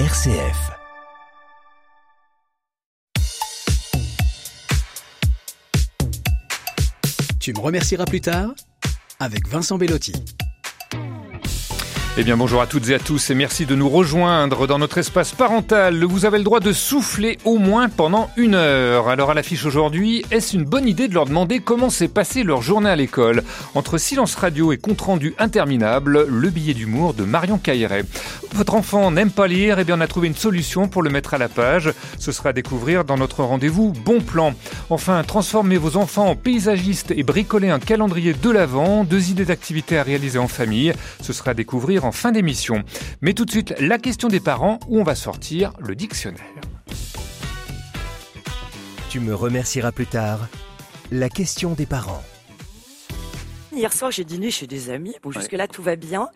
RCF. Tu me remercieras plus tard avec Vincent Bellotti. Eh bien bonjour à toutes et à tous et merci de nous rejoindre dans notre espace parental. Vous avez le droit de souffler au moins pendant une heure. Alors à l'affiche aujourd'hui, est-ce une bonne idée de leur demander comment s'est passé leur journée à l'école? Entre silence radio et compte rendu interminable, le billet d'humour de Marion Cailleret. Votre enfant n'aime pas lire, eh bien on a trouvé une solution pour le mettre à la page. Ce sera à découvrir dans notre rendez-vous Bon Plan. Enfin, transformez vos enfants en paysagistes et bricoler un calendrier de l'Avent, deux idées d'activités à réaliser en famille. Ce sera à découvrir en fin d'émission. Mais tout de suite, la question des parents où on va sortir le dictionnaire. Tu me remercieras plus tard. La question des parents. Hier soir, j'ai dîné chez des amis. Bon, jusque-là, tout va bien,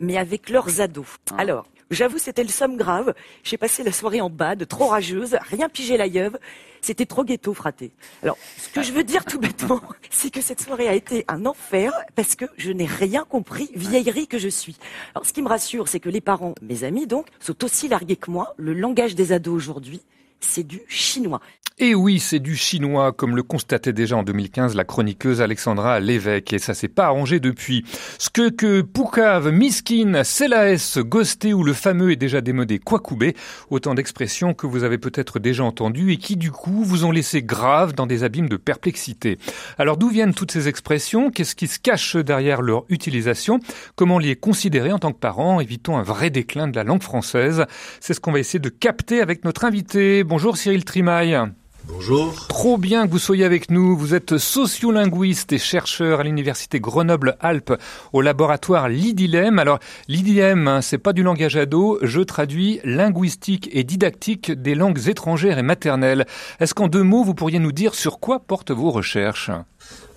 mais avec leurs ados. Alors, j'avoue, c'était le somme grave. J'ai passé la soirée en bas, de trop rageuse, rien pigé la yeuve. C'était trop ghetto, fraté. Alors, ce que je veux dire tout bêtement, c'est que cette soirée a été un enfer parce que je n'ai rien compris, vieillerie que je suis. Alors, ce qui me rassure, c'est que les parents, mes amis donc, sont aussi largués que moi. Le langage des ados aujourd'hui, c'est du chinois. Et oui, c'est du chinois, comme le constatait déjà en 2015 la chroniqueuse Alexandra Lévesque, et ça s'est pas arrangé depuis. Ce que que Poucave, Miskin, Celaes, Ghosté ou le fameux et déjà démodé Kwakubé, autant d'expressions que vous avez peut-être déjà entendues et qui du coup vous ont laissé grave dans des abîmes de perplexité. Alors d'où viennent toutes ces expressions? Qu'est-ce qui se cache derrière leur utilisation? Comment les considérer en tant que parents? Évitons un vrai déclin de la langue française. C'est ce qu'on va essayer de capter avec notre invité. Bonjour Cyril Trimaille. Bonjour. Trop bien que vous soyez avec nous. Vous êtes sociolinguiste et chercheur à l'université Grenoble-Alpes au laboratoire Lidilem. Alors, Lidilem, hein, c'est pas du langage ado. Je traduis linguistique et didactique des langues étrangères et maternelles. Est-ce qu'en deux mots, vous pourriez nous dire sur quoi portent vos recherches?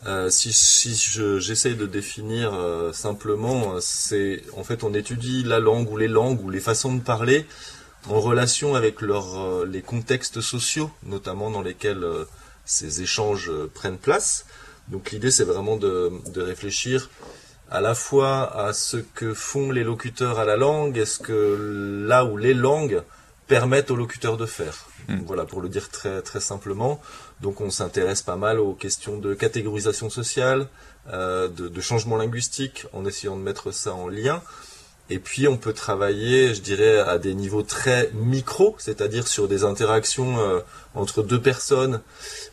Euh, si si j'essaye de définir euh, simplement, c'est en fait on étudie la langue ou les langues ou les façons de parler en relation avec leur, euh, les contextes sociaux, notamment dans lesquels euh, ces échanges euh, prennent place. Donc l'idée, c'est vraiment de, de, réfléchir à la fois à ce que font les locuteurs à la langue, est-ce que là où les langues permettent aux locuteurs de faire. Hmm. Voilà, pour le dire très très simplement. Donc on s'intéresse pas mal aux questions de catégorisation sociale, euh, de, de changement linguistique, en essayant de mettre ça en lien. Et puis on peut travailler, je dirais, à des niveaux très micro, c'est-à-dire sur des interactions euh, entre deux personnes,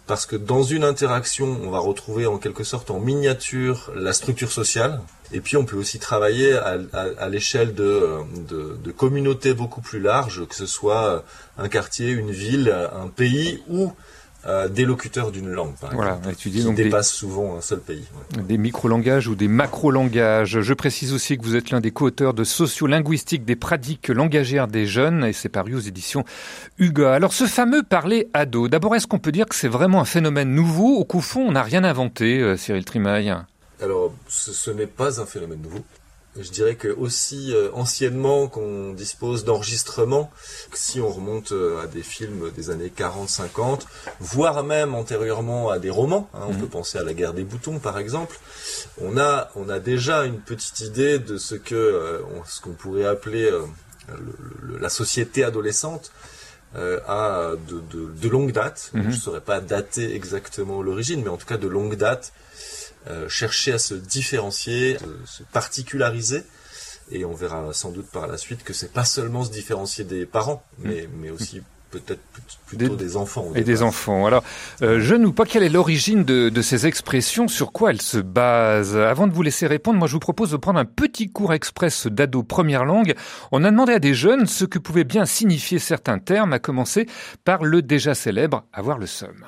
parce que dans une interaction, on va retrouver en quelque sorte en miniature la structure sociale. Et puis on peut aussi travailler à, l'échelle de, de, de, communautés beaucoup plus larges, que ce soit un quartier, une ville, un pays ou euh, des locuteurs d'une langue, par voilà, exemple, étudier qui donc dépasse souvent un seul pays. Ouais. Des micro-langages ou des macro-langages. Je précise aussi que vous êtes l'un des co-auteurs de Sociolinguistique des pratiques langagères des jeunes, et c'est paru aux éditions UGA. Alors ce fameux parler ado, d'abord est-ce qu'on peut dire que c'est vraiment un phénomène nouveau? Ou qu'au fond on n'a rien inventé, euh, Cyril Trimaille Alors ce, ce n'est pas un phénomène nouveau je dirais que aussi euh, anciennement qu'on dispose d'enregistrements, si on remonte euh, à des films des années 40-50, voire même antérieurement à des romans, hein, on mmh. peut penser à la guerre des boutons par exemple, on a, on a déjà une petite idée de ce que euh, ce qu'on pourrait appeler euh, le, le, la société adolescente euh, à de, de, de, longue date. Mmh. Je ne saurais pas dater exactement l'origine, mais en tout cas de longue date. Euh, chercher à se différencier, se particulariser. Et on verra sans doute par la suite que c'est pas seulement se différencier des parents, mais, mmh. mais aussi peut-être plutôt des, des enfants. Et des enfants. Alors, euh, je ne sais pas quelle est l'origine de, de, ces expressions, sur quoi elles se basent? Avant de vous laisser répondre, moi je vous propose de prendre un petit cours express d'ado première langue. On a demandé à des jeunes ce que pouvaient bien signifier certains termes, à commencer par le déjà célèbre avoir le seum.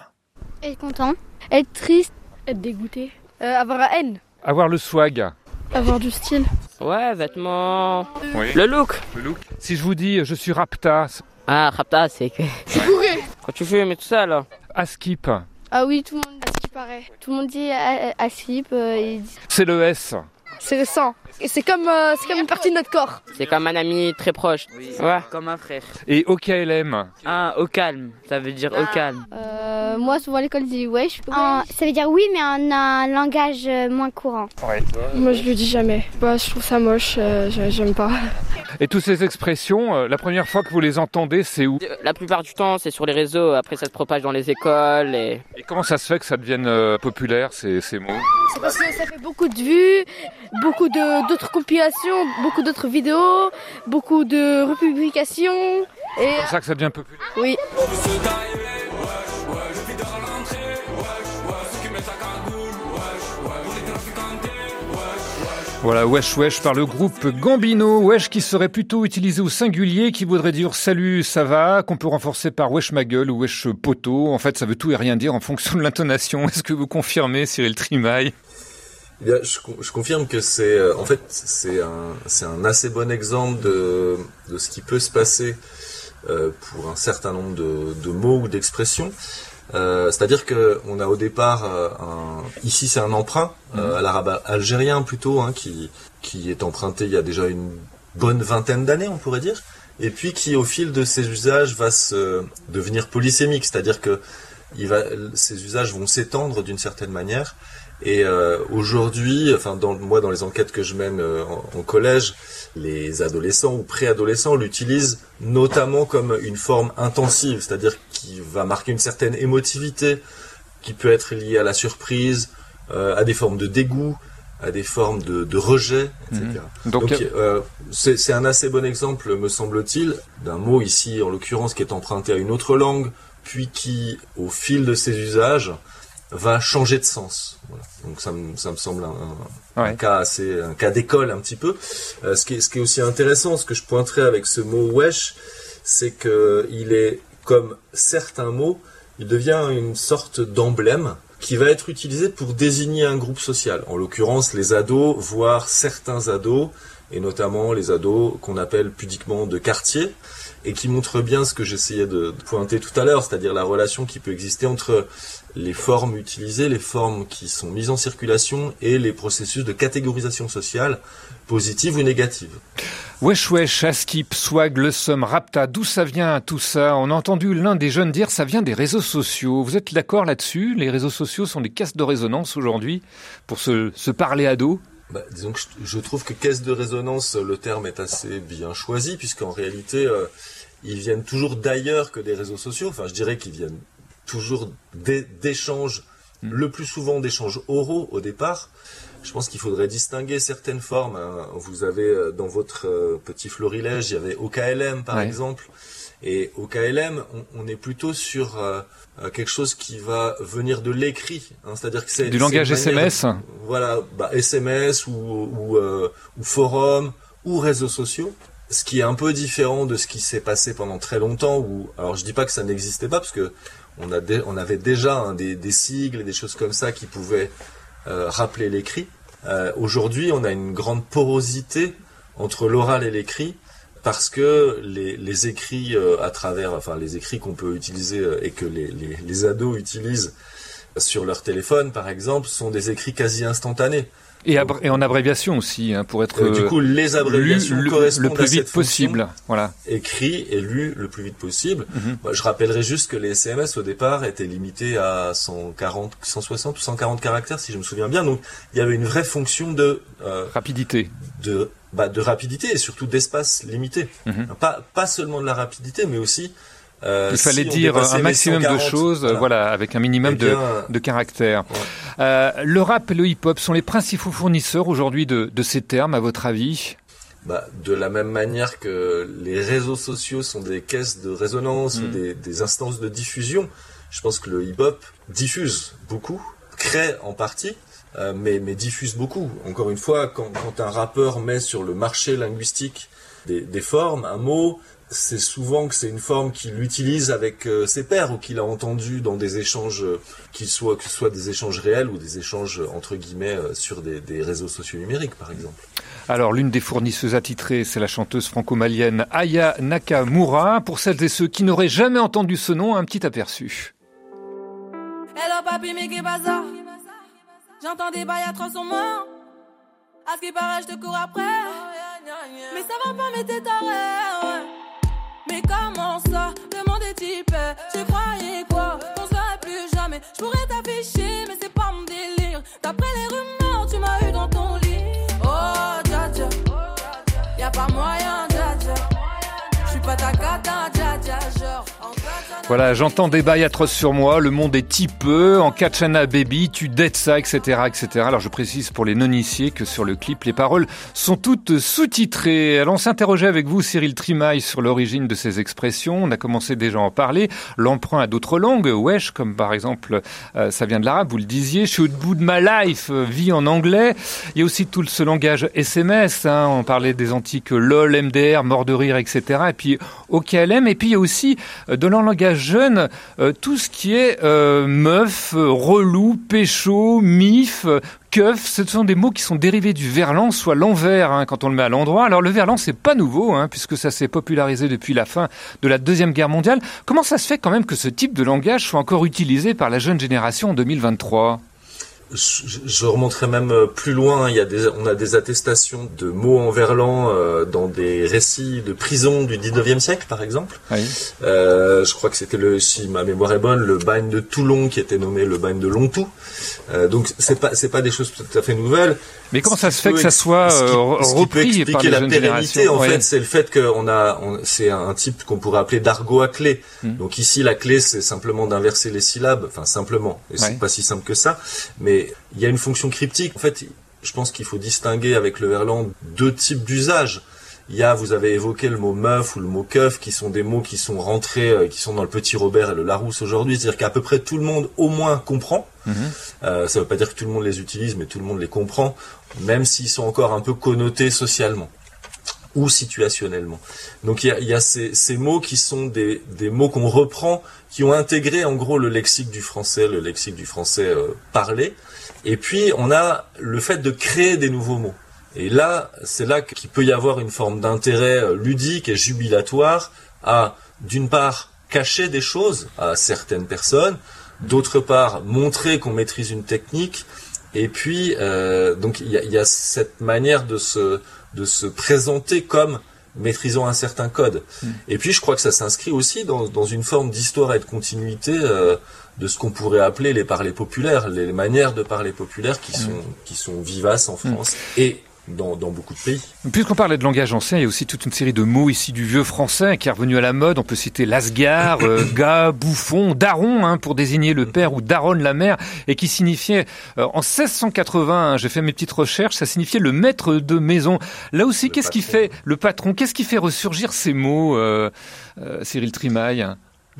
Être content, être triste, être dégoûté, euh, avoir la haine. Avoir le swag. Avoir du style. Ouais, vêtements. Oui. Le look. Le look. Si je vous dis je suis rapta. Ah, rapta, c'est que. C'est bourré. Quand tu fumes et tout ça, là. Askip. Ah oui, tout le monde dit ce qui paraît. Tout le monde dit askip. Euh, dit... C'est le S. C'est le sang. C'est comme, euh, c'est comme une partie de notre corps. C'est comme un ami très proche. Oui, ouais. Comme un frère. Et au KLM. Ah, au calme. Ça veut dire au calme. Euh, moi, souvent à l'école, je dis wesh. En- ça veut dire oui, mais en un langage euh, moins courant. Moi, je le dis jamais. Bah, je trouve ça moche, euh, je- j'aime pas. Et toutes ces expressions, euh, la première fois que vous les entendez, c'est où? La plupart du temps, c'est sur les réseaux. Après, ça se propage dans les écoles. Et... Et comment ça se fait que ça devienne euh, populaire, ces, ces mots? C'est parce que ça fait beaucoup de vues, beaucoup de- d'autres compilations, beaucoup d'autres vidéos, beaucoup de republications. C'est comme ça que ça devient populaire oui. Voilà, wesh wesh par le groupe Gambino, wesh qui serait plutôt utilisé au singulier, qui voudrait dire salut, ça va, qu'on peut renforcer par wesh ma gueule ou wesh poteau. En fait, ça veut tout et rien dire en fonction de l'intonation. Est-ce que vous confirmez, Cyril Trimaille? Je, je confirme que c'est, euh, en fait, c'est un, c'est un assez bon exemple de, de ce qui peut se passer euh, pour un certain nombre de, de mots ou d'expressions. Euh, C'est-à-dire que on a au départ euh, un, ici c'est un emprunt euh, à l'arabe algérien plutôt hein, qui qui est emprunté il y a déjà une bonne vingtaine d'années on pourrait dire et puis qui au fil de ses usages va se devenir polysémique c'est-à-dire que il va ces usages vont s'étendre d'une certaine manière et euh, aujourd'hui, enfin dans moi dans les enquêtes que je mène euh, en, en collège, les adolescents ou préadolescents l'utilisent notamment comme une forme intensive, c'est-à-dire qui va marquer une certaine émotivité, qui peut être liée à la surprise, euh, à des formes de dégoût, à des formes de, de rejet, etc. Donc, Donc euh, c'est c'est un assez bon exemple, me semble-t-il, d'un mot ici en l'occurrence qui est emprunté à une autre langue, puis qui, au fil de ses usages, va changer de sens. Voilà. Donc ça me, ça me semble un, un- Ouais. cas assez, un cas d'école un petit peu. Euh, ce, qui est, ce qui est aussi intéressant, ce que je pointerais avec ce mot wesh, c'est que il est comme certains mots, il devient une sorte d'emblème qui va être utilisé pour désigner un groupe social. En l'occurrence, les ados, voire certains ados, et notamment les ados qu'on appelle pudiquement de quartier, et qui montrent bien ce que j'essayais de de pointer tout à l'heure, c'est-à-dire la relation qui peut exister entre les formes utilisées, les formes qui sont mises en circulation et les processus de catégorisation sociale, positive ou négative. Wesh wesh, Askip, Swag, Le Somme, Rapta, d'où ça vient tout ça? On a entendu l'un des jeunes dire ça vient des réseaux sociaux. Vous êtes d'accord là-dessus? Les réseaux sociaux sont des caisses de résonance aujourd'hui pour se, se parler à dos? Bah, disons que je, je trouve que caisse de résonance, le terme est assez bien choisi, puisqu'en réalité, euh, ils viennent toujours d'ailleurs que des réseaux sociaux. Enfin, je dirais qu'ils viennent toujours d'é- d'échanges, le plus souvent d'échanges oraux au départ. Je pense qu'il faudrait distinguer certaines formes. hein. Vous avez euh, dans votre euh, petit florilège, il y avait OKLM par Ouais. exemple. Et au KLM, on, on est plutôt sur euh, quelque chose qui va venir de l'écrit, hein, c'est-à-dire que c'est Du langage manière- SMS voilà, bah, SMS ou, ou, euh, ou forum ou réseaux sociaux. Ce qui est un peu différent de ce qui s'est passé pendant très longtemps. Où, alors je dis pas que ça n'existait pas parce que on, avait déjà hein, des, sigles et des choses comme ça qui pouvaient euh, rappeler l'écrit. Euh, Aujourd'hui, on a une grande porosité entre l'oral et l'écrit parce que les, écrits euh, à travers, les écrits qu'on peut utiliser et que les ados utilisent sur leur téléphone, par exemple, sont des écrits quasi instantanés. Et, en abréviation aussi, hein, pour être Euh, du coup, les lu abréviations le, correspondent le plus à cette vite possible. Voilà. écrit et lu le plus vite possible. Mhm. Je rappellerai juste que les SMS au départ étaient limités à 140, 160 ou 140 caractères, si je me souviens bien. Donc, il y avait une vraie fonction de euh, Rapidité. de bah, de rapidité et surtout d'espace limité. Mhm. Pas pas seulement de la rapidité, mais aussi euh, Il fallait si dire un maximum de 140, choses, voilà, avec un minimum eh de, de caractères. Ouais. Euh, le rap et le hip-hop sont les principaux fournisseurs aujourd'hui de, de ces termes, à votre avis? Bah, de la même manière que les réseaux sociaux sont des caisses de résonance ou Mm. des, des instances de diffusion, je pense que le hip-hop diffuse beaucoup, crée en partie, euh, mais, mais diffuse beaucoup. Encore une fois, quand, quand un rappeur met sur le marché linguistique des, des formes, un mot, c'est souvent que c'est une forme qu'il utilise avec euh, ses pairs ou qu'il a entendu dans des échanges, euh, qu'ils soient, que ce soit des échanges réels ou des échanges entre guillemets euh, sur des, des réseaux sociaux numériques, par exemple. Alors, l'une des fournisseuses attitrées, c'est la chanteuse franco-malienne Aya Nakamura. Pour celles et ceux qui n'auraient jamais entendu ce nom, un petit aperçu. Hello papi, mais qu'est bazar J'entends des bails atroces sur moi. À ce qui paraît, je te cours après. Mais ça va pas, mais t'es taré, Mais comment ça Demandez type, tu croyais quoi? On serait plus jamais. Je pourrais t'afficher, mais Voilà, j'entends des bails atroces sur moi, le monde est peu, en Katchana Baby, tu dettes ça, etc., etc. Alors je précise pour les non-initiés que sur le clip, les paroles sont toutes sous-titrées. Alors on s'interrogeait avec vous, Cyril Trimaille, sur l'origine de ces expressions. On a commencé déjà à en parler. L'emprunt à d'autres langues, wesh, comme par exemple, euh, ça vient de l'arabe, vous le disiez. Should bout de my life, euh, vie en anglais. Il y a aussi tout ce langage SMS, hein. on parlait des antiques LOL, MDR, mort de rire, etc. Et puis OKLM. Et puis il y a aussi, euh, leur langage jeune, euh, tout ce qui est euh, meuf, relou, pécho, mif, keuf. Ce sont des mots qui sont dérivés du verlan, soit l'envers hein, quand on le met à l'endroit. Alors le verlan, c'est pas nouveau, hein, puisque ça s'est popularisé depuis la fin de la deuxième guerre mondiale. Comment ça se fait quand même que ce type de langage soit encore utilisé par la jeune génération en 2023 Je, je remonterai même euh, plus loin. Il y a des, on a des attestations de mots en verlan euh, dans des récits de prison du 19e siècle, par exemple. Oui. Euh, je crois que c'était le, si ma mémoire est bonne, le bagne de Toulon qui était nommé le bagne de Longtou. Euh, donc c'est pas, c'est pas des choses tout à fait nouvelles. Mais comment ça se fait que ça soit ce qui- euh, ce qui peut repris par les la pérennité, en Ouais. fait, c'est le fait qu'on a, on- c'est un type qu'on pourrait appeler d'argot à clé. Hmm. Donc ici, la clé, c'est simplement d'inverser les syllabes, enfin simplement, et Ouais. c'est pas si simple que ça, mais il y a une fonction cryptique. En fait, je pense qu'il faut distinguer avec le verlan deux types d'usages. Il y a, vous avez évoqué le mot meuf ou le mot keuf, qui sont des mots qui sont rentrés, euh, qui sont dans le Petit Robert et le Larousse aujourd'hui. C'est-à-dire qu'à peu près tout le monde, au moins, comprend. Mhm. Euh, ça veut pas dire que tout le monde les utilise, mais tout le monde les comprend, même s'ils sont encore un peu connotés socialement ou situationnellement. Donc il y a, y a ces, ces mots qui sont des, des mots qu'on reprend, qui ont intégré en gros le lexique du français, le lexique du français euh, parlé. Et puis on a le fait de créer des nouveaux mots. Et là, c'est là qu'il peut y avoir une forme d'intérêt euh, ludique et jubilatoire à, d'une part, cacher des choses à certaines personnes, d'autre part, montrer qu'on maîtrise une technique, et puis, euh, donc, il y a, il y a cette manière de se, de se présenter comme maîtrisant un certain code. Et puis, je crois que ça s'inscrit aussi dans, dans une forme d'histoire et de continuité euh, de ce qu'on pourrait appeler les parlers populaires, les manières de parler populaires qui sont, qui sont vivaces en France et dans, dans beaucoup de pays. Puisqu'on parlait de langage ancien, il y a aussi toute une série de mots ici du vieux français qui est revenu à la mode. On peut citer lasgar, euh, gars, bouffon, daron hein, pour désigner le père ou daronne la mère et qui signifiait euh, en 1680, hein, j'ai fait mes petites recherches, ça signifiait le maître de maison. Là aussi, qu'est-ce qui fait le patron? Qu'est-ce qui fait ressurgir ces mots, euh, euh, Cyril Trimaille?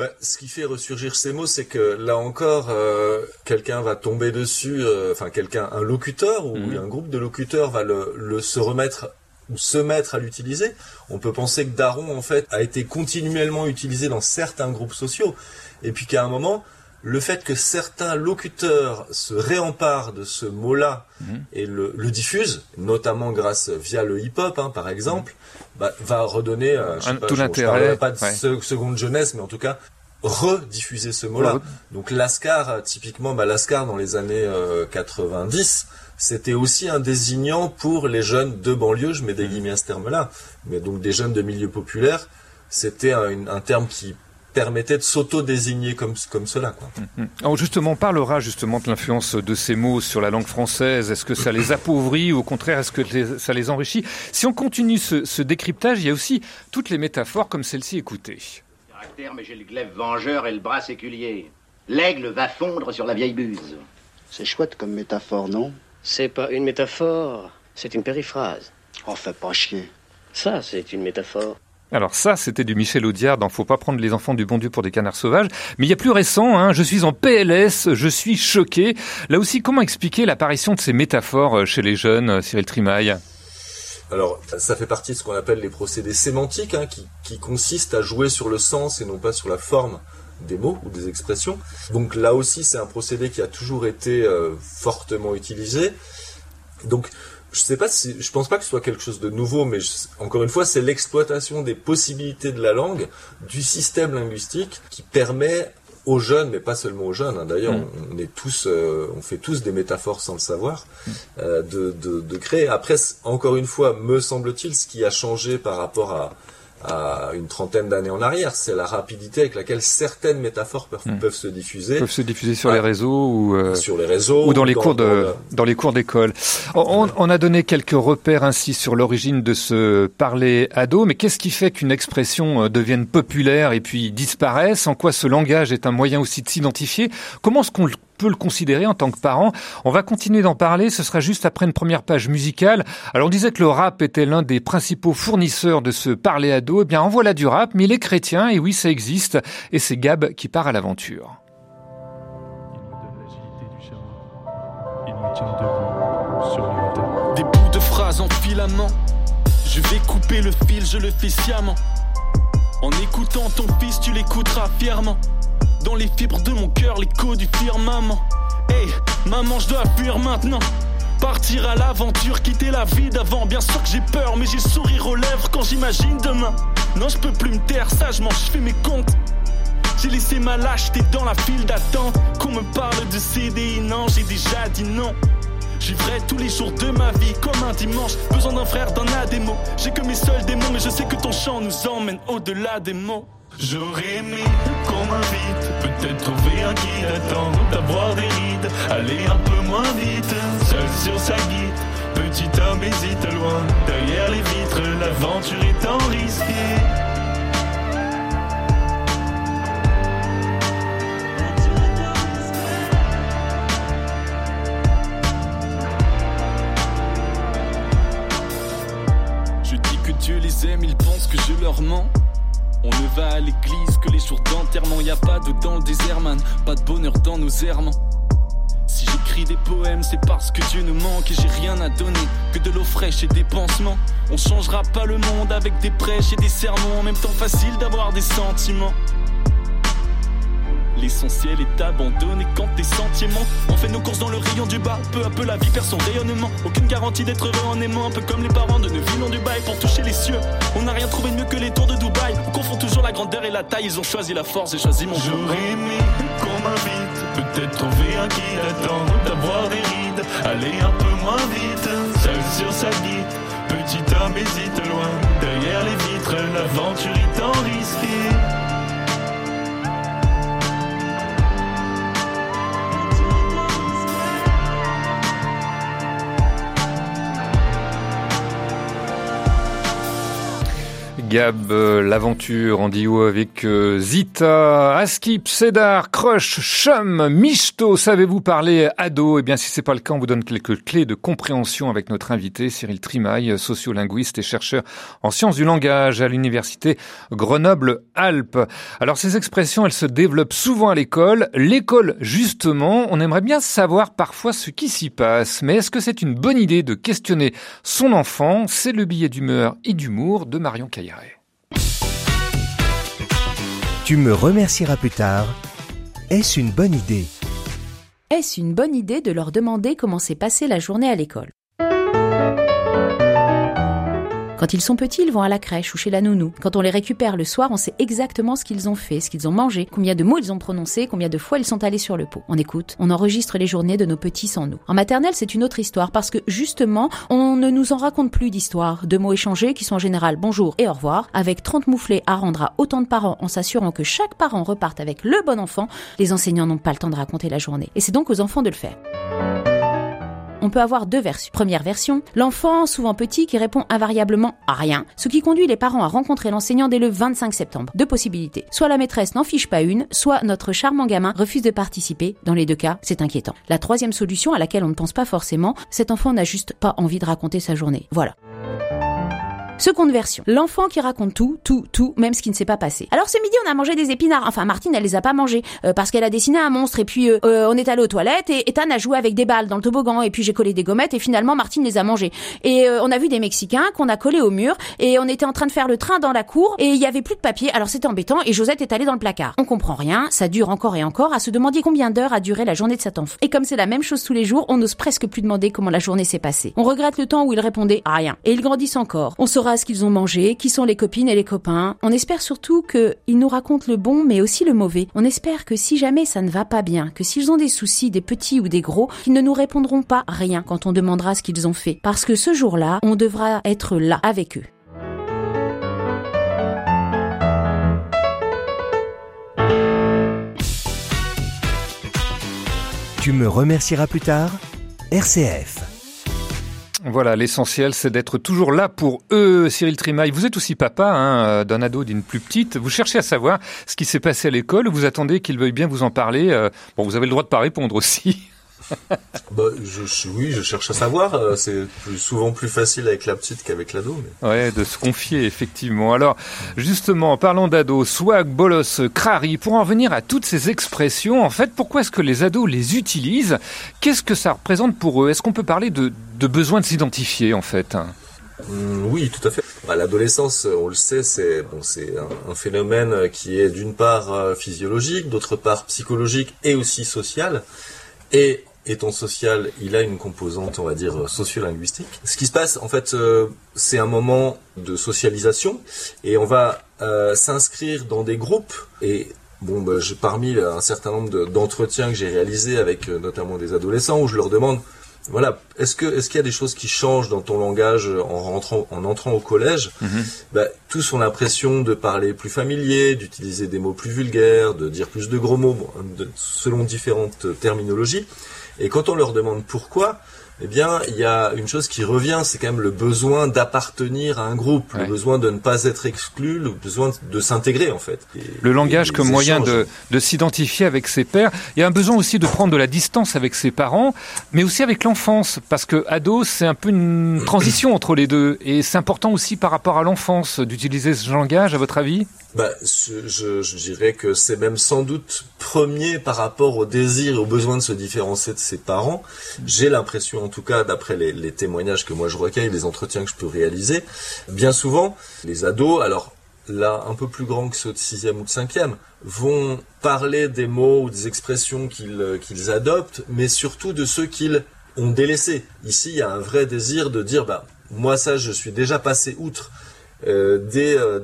Bah, ce qui fait ressurgir ces mots, c'est que là encore, euh, quelqu'un va tomber dessus, euh, enfin quelqu'un, un locuteur ou Mhm. un groupe de locuteurs va le, le se remettre ou se mettre à l'utiliser. On peut penser que daron en fait a été continuellement utilisé dans certains groupes sociaux, et puis qu'à un moment, le fait que certains locuteurs se réemparent de ce mot-là Mhm. et le, le diffusent, notamment grâce via le hip-hop, hein, par exemple, bah, va redonner euh, je sais Un- pas, tout l'intérêt, pas de ouais. seconde jeunesse, mais en tout cas rediffuser ce mot-là. Re- Donc Lascar, euh, typiquement, bah, Lascar dans les années euh, 90, c'était aussi un désignant pour les jeunes de banlieue, je mets des guillemets à ce terme-là, mais donc des jeunes de milieu populaire, c'était un terme qui permettait de s'auto-désigner comme, comme cela. Quoi. Alors justement, on parlera justement de l'influence de ces mots sur la langue française. Est-ce que ça les appauvrit ou au contraire, est-ce que les- ça les enrichit? Si on continue ce, ce décryptage, il y a aussi toutes les métaphores comme celle-ci. Écoutez. Caractère, mais j'ai le glaive vengeur et le bras séculier. L'aigle va fondre sur la vieille buse. C'est chouette comme métaphore, non? C'est pas une métaphore, c'est une périphrase. Oh, fais pas chier. Ça, c'est une métaphore. Alors ça, c'était du Michel Audiard dans Faut pas prendre les enfants du bon Dieu pour des canards sauvages. Mais il y a plus récent, hein, je suis en PLS, je suis choqué. Là aussi, comment expliquer l'apparition de ces métaphores euh, chez les jeunes, euh, Cyril Trimaille? Alors, ça fait partie de ce qu'on appelle les procédés sémantiques, hein, qui, consistent à jouer sur le sens et non pas sur la forme des mots ou des expressions. Donc là aussi, c'est un procédé qui a toujours été euh, fortement utilisé. Donc, je sais pas si, je pense pas que ce soit quelque chose de nouveau, mais je- encore une fois, c'est l'exploitation des possibilités de la langue, du système linguistique, qui permet aux jeunes, mais pas seulement aux jeunes. hein, D'ailleurs, Mm. on, on est tous, euh, on fait tous des métaphores sans le savoir, euh, de, de, de créer. Après, encore une fois, me semble-t-il, ce qui a changé par rapport à à une trentaine d'années en arrière. C'est la rapidité avec laquelle certaines métaphores peuvent, Hmm. peuvent se diffuser. peuvent se diffuser sur Ah. les réseaux ou euh, Sur les réseaux ou dans ou les dans- cours de dans le- dans les cours d'école. On, on a donné quelques repères ainsi sur l'origine de ce parler ado, mais qu'est-ce qui fait qu'une expression euh, devienne populaire et puis disparaisse? En quoi ce langage est un moyen aussi de s'identifier? Comment est-ce qu'on le- peut le considérer en tant que parent On va continuer d'en parler, ce sera juste après une première page musicale. Alors on disait que le rap était l'un des principaux fournisseurs de ce parler ado, eh bien en voilà du rap, mais il est chrétien et oui ça existe, et c'est Gab qui part à l'aventure. Des bouts de phrases en filament. Je vais couper le fil, je le fais sciemment. En écoutant ton fils, tu l'écouteras fièrement. Dans les fibres de mon cœur, l'écho du firmament. Hey, maman, je dois fuir maintenant. Partir à l'aventure, quitter la vie d'avant. Bien sûr que j'ai peur, mais j'ai sourire aux lèvres quand j'imagine demain. Non, je peux plus me taire, sagement, je fais mes comptes. J'ai laissé ma lâcheté dans la file d'attente. Qu'on me parle de CDI, non, j'ai déjà dit non. J'y tous les jours de ma vie comme un dimanche. Besoin d'un frère, d'un adémo. J'ai que mes seuls démons, mais je sais que ton chant nous emmène au-delà des mots. J'aurais aimé qu'on m'invite, peut-être trouver un guide, attendre d'avoir des rides, aller un peu moins vite, seul sur sa guide. Petit homme hésite loin, derrière les vitres, l'aventure étant risquée. Les aime, ils pensent que je leur mens. On ne va à l'église que les jours d'enterrement. Y a pas d'eau dans le désert. Pas de bonheur dans nos errements. Si j'écris des poèmes, c'est parce que Dieu nous manque et j'ai rien à donner que de l'eau fraîche et des pansements. On changera pas le monde avec des prêches et des sermons. En même temps, facile d'avoir des sentiments. L'essentiel est abandonné quand tes sentiments. On fait nos courses dans le rayon du bas. Peu à peu, la vie perd son rayonnement. Aucune garantie d'être heureux en aimant. Un peu comme les parents de Neuville en Dubaï pour toucher les cieux. On n'a rien trouvé de mieux que les tours de Dubaï. On confond toujours la grandeur et la taille. Ils ont choisi la force, j'ai choisi mon J'aurais aimé qu'on m'invite. Peut-être trouver un guide, attendre d'avoir des rides. Aller un peu moins vite, seul sur sa guide. Petit homme hésite loin, derrière les vitres. L'aventure étant risquée. Gab, euh, l'aventure en duo avec euh, Zita, Askip, Cédar, Crush, Chum, Michto. Savez-vous parler ado? Eh bien, si c'est pas le cas, on vous donne quelques clés de compréhension avec notre invité Cyril Trimaille, sociolinguiste et chercheur en sciences du langage à l'université Grenoble-Alpes. Alors, ces expressions, elles se développent souvent à l'école. L'école, justement, on aimerait bien savoir parfois ce qui s'y passe. Mais est-ce que c'est une bonne idée de questionner son enfant? C'est le billet d'humeur et d'humour de Marion Cailleret. Tu me remercieras plus tard. Est-ce une bonne idée? Est-ce une bonne idée de leur demander comment s'est passée la journée à l'école? Quand ils sont petits, ils vont à la crèche ou chez la nounou. Quand on les récupère le soir, on sait exactement ce qu'ils ont fait, ce qu'ils ont mangé, combien de mots ils ont prononcés, combien de fois ils sont allés sur le pot. On écoute, on enregistre les journées de nos petits sans nous. En maternelle, c'est une autre histoire parce que justement, on ne nous en raconte plus d'histoires, de mots échangés qui sont en général bonjour et au revoir, avec 30 mouflets à rendre à autant de parents en s'assurant que chaque parent reparte avec le bon enfant. Les enseignants n'ont pas le temps de raconter la journée. Et c'est donc aux enfants de le faire. On peut avoir deux versions. Première version, l'enfant, souvent petit, qui répond invariablement à rien, ce qui conduit les parents à rencontrer l'enseignant dès le 25 septembre. Deux possibilités. Soit la maîtresse n'en fiche pas une, soit notre charmant gamin refuse de participer. Dans les deux cas, c'est inquiétant. La troisième solution, à laquelle on ne pense pas forcément, cet enfant n'a juste pas envie de raconter sa journée. Voilà. Seconde version. L'enfant qui raconte tout, tout, tout, même ce qui ne s'est pas passé. Alors ce midi, on a mangé des épinards. Enfin, Martine, elle les a pas mangés euh, parce qu'elle a dessiné un monstre. Et puis, euh, euh, on est allé aux toilettes et Ethan a joué avec des balles dans le toboggan. Et puis, j'ai collé des gommettes et finalement, Martine les a mangées. Et euh, on a vu des Mexicains qu'on a collés au mur et on était en train de faire le train dans la cour et il y avait plus de papier. Alors c'était embêtant et Josette est allée dans le placard. On comprend rien. Ça dure encore et encore à se demander combien d'heures a duré la journée de cet enfant. Et comme c'est la même chose tous les jours, on n'ose presque plus demander comment la journée s'est passée. On regrette le temps où ils répondaient à rien. Et ils grandissent encore. On ce qu'ils ont mangé, qui sont les copines et les copains. On espère surtout qu'ils nous racontent le bon mais aussi le mauvais. On espère que si jamais ça ne va pas bien, que s'ils ont des soucis, des petits ou des gros, qu'ils ne nous répondront pas rien quand on demandera ce qu'ils ont fait. Parce que ce jour-là, on devra être là avec eux. Tu me remercieras plus tard RCF voilà, l'essentiel, c'est d'être toujours là pour eux. Cyril Trimaille, vous êtes aussi papa hein, d'un ado, d'une plus petite. Vous cherchez à savoir ce qui s'est passé à l'école. Vous attendez qu'il veuille bien vous en parler. Euh, bon, vous avez le droit de pas répondre aussi. bah, je, oui, je cherche à savoir. Euh, c'est souvent plus facile avec la petite qu'avec l'ado. Mais... Ouais, de se confier, effectivement. Alors, justement, parlant d'ado, swag, bolos, crari, pour en venir à toutes ces expressions, en fait, pourquoi est-ce que les ados les utilisent? Qu'est-ce que ça représente pour eux? Est-ce qu'on peut parler de, de besoin de s'identifier, en fait? Mmh, oui, tout à fait. Bah, L'adolescence, on le sait, c'est bon, c'est un, un, phénomène qui est d'une part euh, physiologique, d'autre part psychologique et aussi social. Et étant social, il a une composante, on va dire, sociolinguistique. Ce qui se passe, en fait, euh, c'est un moment de socialisation et on va euh, s'inscrire dans des groupes et bon, bah, parmi un certain nombre d'entretiens que j'ai réalisés avec euh, notamment des adolescents où je leur demande voilà, est-ce que est-ce qu'il y a des choses qui changent dans ton langage en rentrant en entrant au collège? Bah, Tous ont l'impression de parler plus familier, d'utiliser des mots plus vulgaires, de dire plus de gros mots, bon, de- selon différentes terminologies. Et quand on leur demande pourquoi, eh bien, il y a une chose qui revient, c'est quand même le besoin d'appartenir à un groupe, le besoin de ne pas être exclu, le besoin de s'intégrer en fait. Et- Le langage comme moyen de, de s'identifier avec ses pairs. Il y a un besoin aussi de prendre de la distance avec ses parents, mais aussi avec l'enfance, parce que ado, c'est un peu une transition entre les deux, et c'est important aussi par rapport à l'enfance d'utiliser ce langage, à votre avis? Bah, je, je, dirais que c'est même sans doute premier par rapport au désir et au besoin de se différencier de ses parents. J'ai l'impression, en tout cas, d'après les, les témoignages que moi je recueille, les entretiens que je peux réaliser, bien souvent, les ados, alors là, un peu plus grands que ceux de sixième ou de cinquième, vont parler des mots ou des expressions qu'ils euh, qu'ils adoptent, mais surtout de ceux qu'ils ont délaissés. Ici, il y a un vrai désir de dire, bah, moi ça, je suis déjà passé outre. Euh, dès, euh,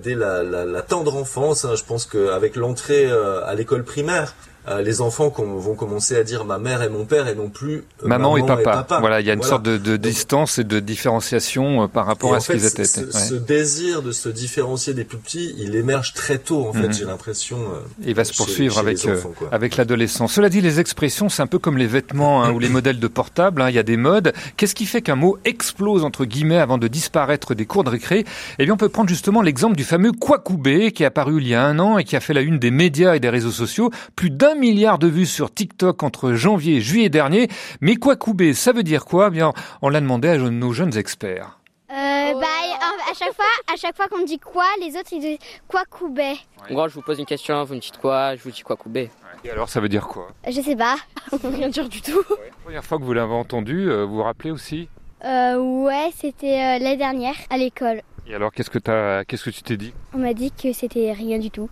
la tendre enfance, hein, je pense qu'avec l'entrée euh, à l'école primaire, euh, les enfants vont commencer à dire ma mère et mon père et non plus euh, Maman, et, papa. Voilà, il y a une sorte de, de distance et de différenciation euh, par rapport Et à ce qu'ils étaient. ce, Ouais. ce désir de se différencier des plus petits, il émerge très tôt en fait. Mhm. J'ai l'impression. euh, Il va se chez- poursuivre chez avec euh, enfants, avec l'adolescent. Cela dit, les expressions, c'est un peu comme les vêtements hein, ou les modèles de portable. hein, Il y a des modes. Qu'est-ce qui fait qu'un mot explose entre guillemets avant de disparaître des cours de récré? Eh bien, on peut prendre justement l'exemple du fameux Kwakubé qui est apparu il y a un an et qui a fait la une des médias et des réseaux sociaux. Plus d'un milliard de vues sur TikTok entre janvier et juillet dernier. Mais Kwakubé, ça veut dire quoi? Eh Bien, on l'a demandé à nos jeunes experts. Euh, bah, à chaque fois, à chaque fois qu'on me dit quoi, les autres ils disent quoi coubet. En gros, je vous pose une question, vous me dites quoi, je vous dis quoi couper. Et alors, ça veut dire quoi? Je sais pas. Rien dire du tout. Première fois que vous l'avez entendu, euh, vous vous rappelez aussi? Euh, ouais, c'était euh, l'année dernière à l'école. Et alors, qu'est-ce que t'as, qu'est-ce que tu t'es dit? On m'a dit que c'était rien du tout.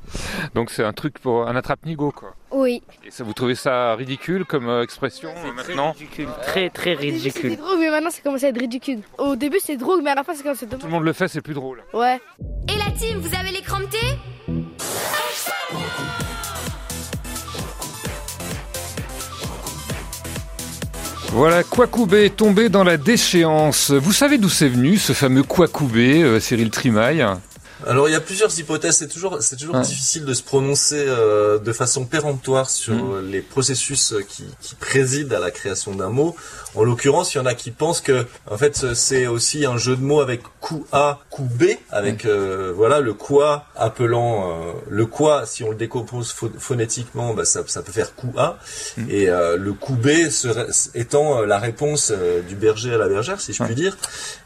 Donc, c'est un truc pour un attrape-nigo, quoi. Oui. Et ça, vous trouvez ça ridicule comme euh, expression euh, maintenant? Très très C'était drôle, mais maintenant ça commence à être ridicule. Au début c'est drôle, mais à la fin c'est comme c'est Tout le monde le fait, c'est plus drôle. Ouais. Et la team, vous avez l'écran de Voilà, Kwakubé tombé dans la déchéance. Vous savez d'où c'est venu ce fameux Kwakubé, euh, Cyril Trimaille? Alors il y a plusieurs hypothèses. C'est toujours c'est toujours Ouais. difficile de se prononcer euh, de façon péremptoire sur Mm. euh, les processus euh, qui, qui président à la création d'un mot. En l'occurrence, il y en a qui pensent que en fait c'est aussi un jeu de mots avec coup A, coup B, avec euh, voilà le quoi appelant euh, le quoi si on le décompose pho- phonétiquement, bah, ça, ça peut faire coup A Mm. et euh, le coup B serait, étant euh, la réponse euh, du berger à la bergère, si je puis dire.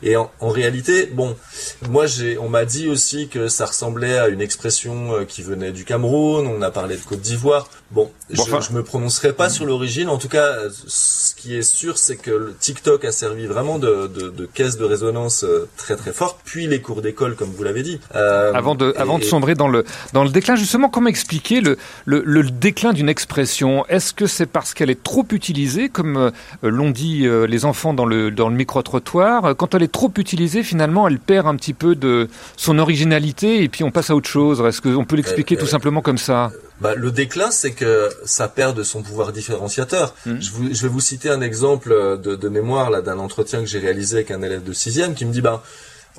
Et en, en réalité, bon, moi j'ai, on m'a dit aussi que ça ressemblait à une expression euh, qui venait du Cameroun. On a parlé de Côte d'Ivoire. Bon, je, enfin- je me prononcerai pas sur l'origine. En tout cas, euh, ce qui est sûr, c'est que le TikTok a servi vraiment de, de, de caisse de résonance euh, très très forte. Puis les cours d'école, comme vous l'avez dit. Euh, avant de, et- avant de et- sombrer dans le, dans le déclin, justement, comment expliquer le, le, le déclin d'une expression? Est-ce que c'est parce qu'elle est trop utilisée, comme l'ont dit les enfants dans le, dans le micro-trottoir? Quand elle est trop utilisée, finalement, elle perd un petit peu de son originalité et puis on passe à autre chose. Est-ce qu'on peut l'expliquer Euh, tout euh, simplement comme ça? Bah, le déclin, c'est que ça perd de son pouvoir différenciateur. Je, vous- je vais vous citer un exemple euh, de, de mémoire là d'un entretien que j'ai réalisé avec un élève de sixième qui me dit, bah,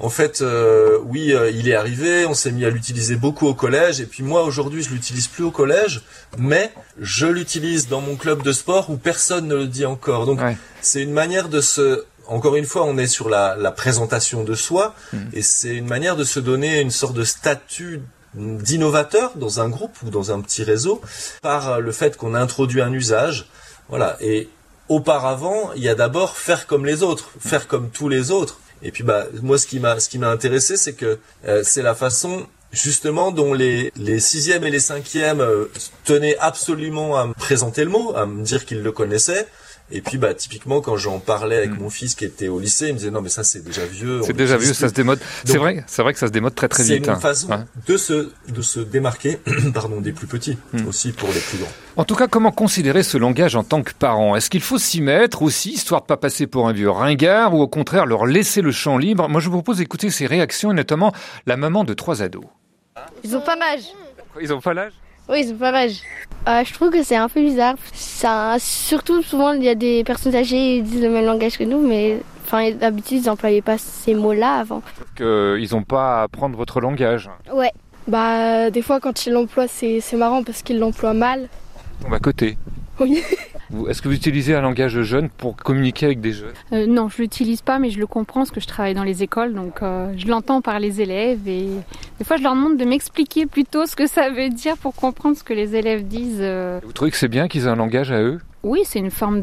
En fait, euh, oui, euh, il est arrivé, on s'est mis à l'utiliser beaucoup au collège, et puis moi aujourd'hui je l'utilise plus au collège, mais je l'utilise dans mon club de sport où personne ne le dit encore. Donc c'est une manière de se encore une fois, on est sur la, la présentation de soi, Hmm. et c'est une manière de se donner une sorte de statut d'innovateur dans un groupe ou dans un petit réseau par le fait qu'on introduit un usage. Voilà. Et auparavant, il y a d'abord faire comme les autres, faire comme tous les autres. Et puis bah moi ce qui m'a ce qui m'a intéressé c'est que euh, c'est la façon justement dont les les sixièmes et les cinquièmes euh, tenaient absolument à me présenter le mot, à me dire qu'ils le connaissaient. Et puis bah typiquement quand j'en parlais avec mon fils qui était au lycée, il me disait non mais ça c'est déjà vieux. Hmm. C'est déjà vieux, ça se démode. C'est vrai, c'est vrai que ça se démode très très c'est vite. une hein. façon Ouais. de se de se démarquer pardon des plus petits Hmm. aussi pour les plus grands. En tout cas, comment considérer ce langage en tant que parent? Est-ce qu'il faut s'y mettre aussi, histoire de pas passer pour un vieux ringard, ou au contraire leur laisser le champ libre? Moi, je vous propose d'écouter ces réactions, et notamment la maman de trois ados. Ils ont pas l'âge. Ils ont pas l'âge? Oui, ils ont pas l'âge. Euh, je trouve que c'est un peu bizarre. Ça, surtout, souvent, il y a des personnes âgées qui disent le même langage que nous, mais enfin, d'habitude, ils n'employaient pas ces mots-là avant. Qu'ils n'ont pas à apprendre votre langage. Ouais. Bah, des fois, quand ils l'emploient, c'est c'est marrant parce qu'ils l'emploient mal. On va côté. Oui. Est-ce que vous utilisez un langage jeune pour communiquer avec des jeunes Euh, non, je l'utilise pas, mais je le comprends parce que je travaille dans les écoles, donc euh, je l'entends par les élèves et des fois je leur demande de m'expliquer plutôt ce que ça veut dire pour comprendre ce que les élèves disent. euh. Vous trouvez que c'est bien qu'ils aient un langage à eux Oui, c'est une forme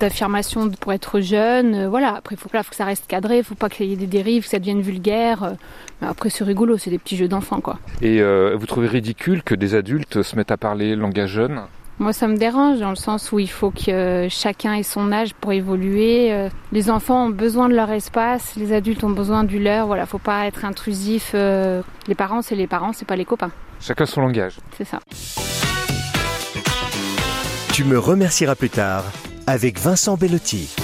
d'affirmation pour être jeune. voilà. Après, il faut, que ça reste cadré, il faut pas qu'il y ait des dérives, que ça devienne vulgaire. Mais après, c'est rigolo, c'est des petits jeux d'enfants, quoi. Et euh, vous trouvez ridicule que des adultes se mettent à parler langage jeune Moi, ça me dérange dans le sens où il faut que euh, chacun ait son âge pour évoluer. Euh, Les enfants ont besoin de leur espace, les adultes ont besoin du leur. Voilà, faut pas être intrusif. euh, Les parents, c'est les parents, c'est pas les copains. Chacun son langage. C'est ça. Tu me remercieras plus tard avec Vincent Bellotti.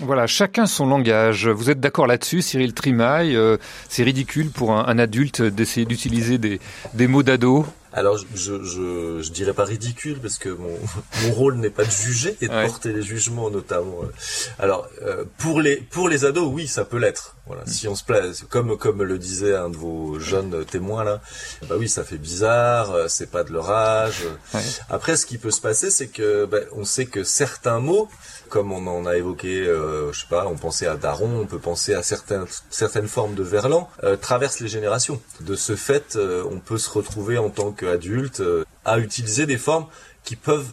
Voilà, chacun son langage. Vous êtes d'accord là-dessus, Cyril Trimaille euh, C'est ridicule pour un, un adulte d'essayer d'utiliser des, des mots d'ado Alors, je, je, je dirais pas ridicule parce que mon, mon rôle n'est pas de juger et de Ouais. porter les jugements notamment. euh. Alors, euh, pour les pour les ados, oui, ça peut l'être. Voilà, si on se place, comme comme le disait un de vos jeunes témoins là, bah oui, ça fait bizarre, euh, c'est pas de leur âge. Après, ce qui peut se passer, c'est que bah, on sait que certains mots, comme on en a évoqué, euh, je sais pas, on pensait à daron, on peut penser à certaines certaines formes de verlan, euh, traversent les générations. De ce fait, euh, on peut se retrouver en tant qu'adulte à utiliser des formes qui peuvent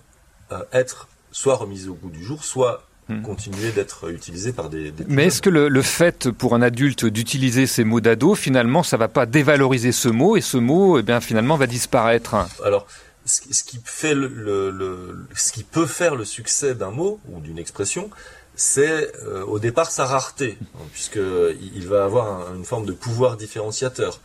être soit remises au goût du jour, soit continuer d'être utilisées par des, Mais est-ce que le, le fait pour un adulte d'utiliser ces mots d'ado, finalement, ça va pas dévaloriser ce mot et ce mot, eh bien, finalement, va disparaître? Alors, ce, qui- fait le, le- le- ce qui peut faire le succès d'un mot ou d'une expression, c'est euh, au départ sa rareté, hein, puisque il va avoir un- une forme de pouvoir différenciateur.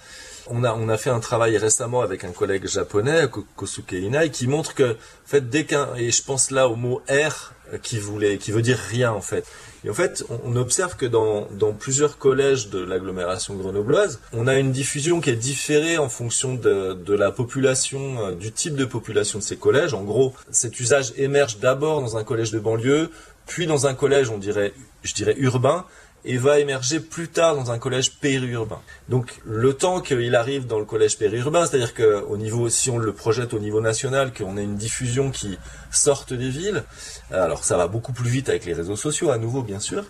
On a, on a fait un travail récemment avec un collègue japonais, Ko- Kosuke Inai, qui montre que, en fait, dès qu'un, et je pense là au mot R, euh, qui voulait, qui veut dire rien, en fait. Et en fait, on, observe que dans, dans plusieurs collèges de l'agglomération grenobloise, on a une diffusion qui est différée en fonction de, de la population, euh, du type de population de ces collèges. En gros, cet usage émerge d'abord dans un collège de banlieue, puis dans un collège, on dirait, je dirais urbain, et va émerger plus tard dans un collège périurbain. Donc le temps qu'il arrive dans le collège périurbain, c'est-à-dire que au niveau, si on le projette au niveau national, qu'on ait une diffusion qui sorte des villes, alors ça va beaucoup plus vite avec les réseaux sociaux à nouveau bien sûr,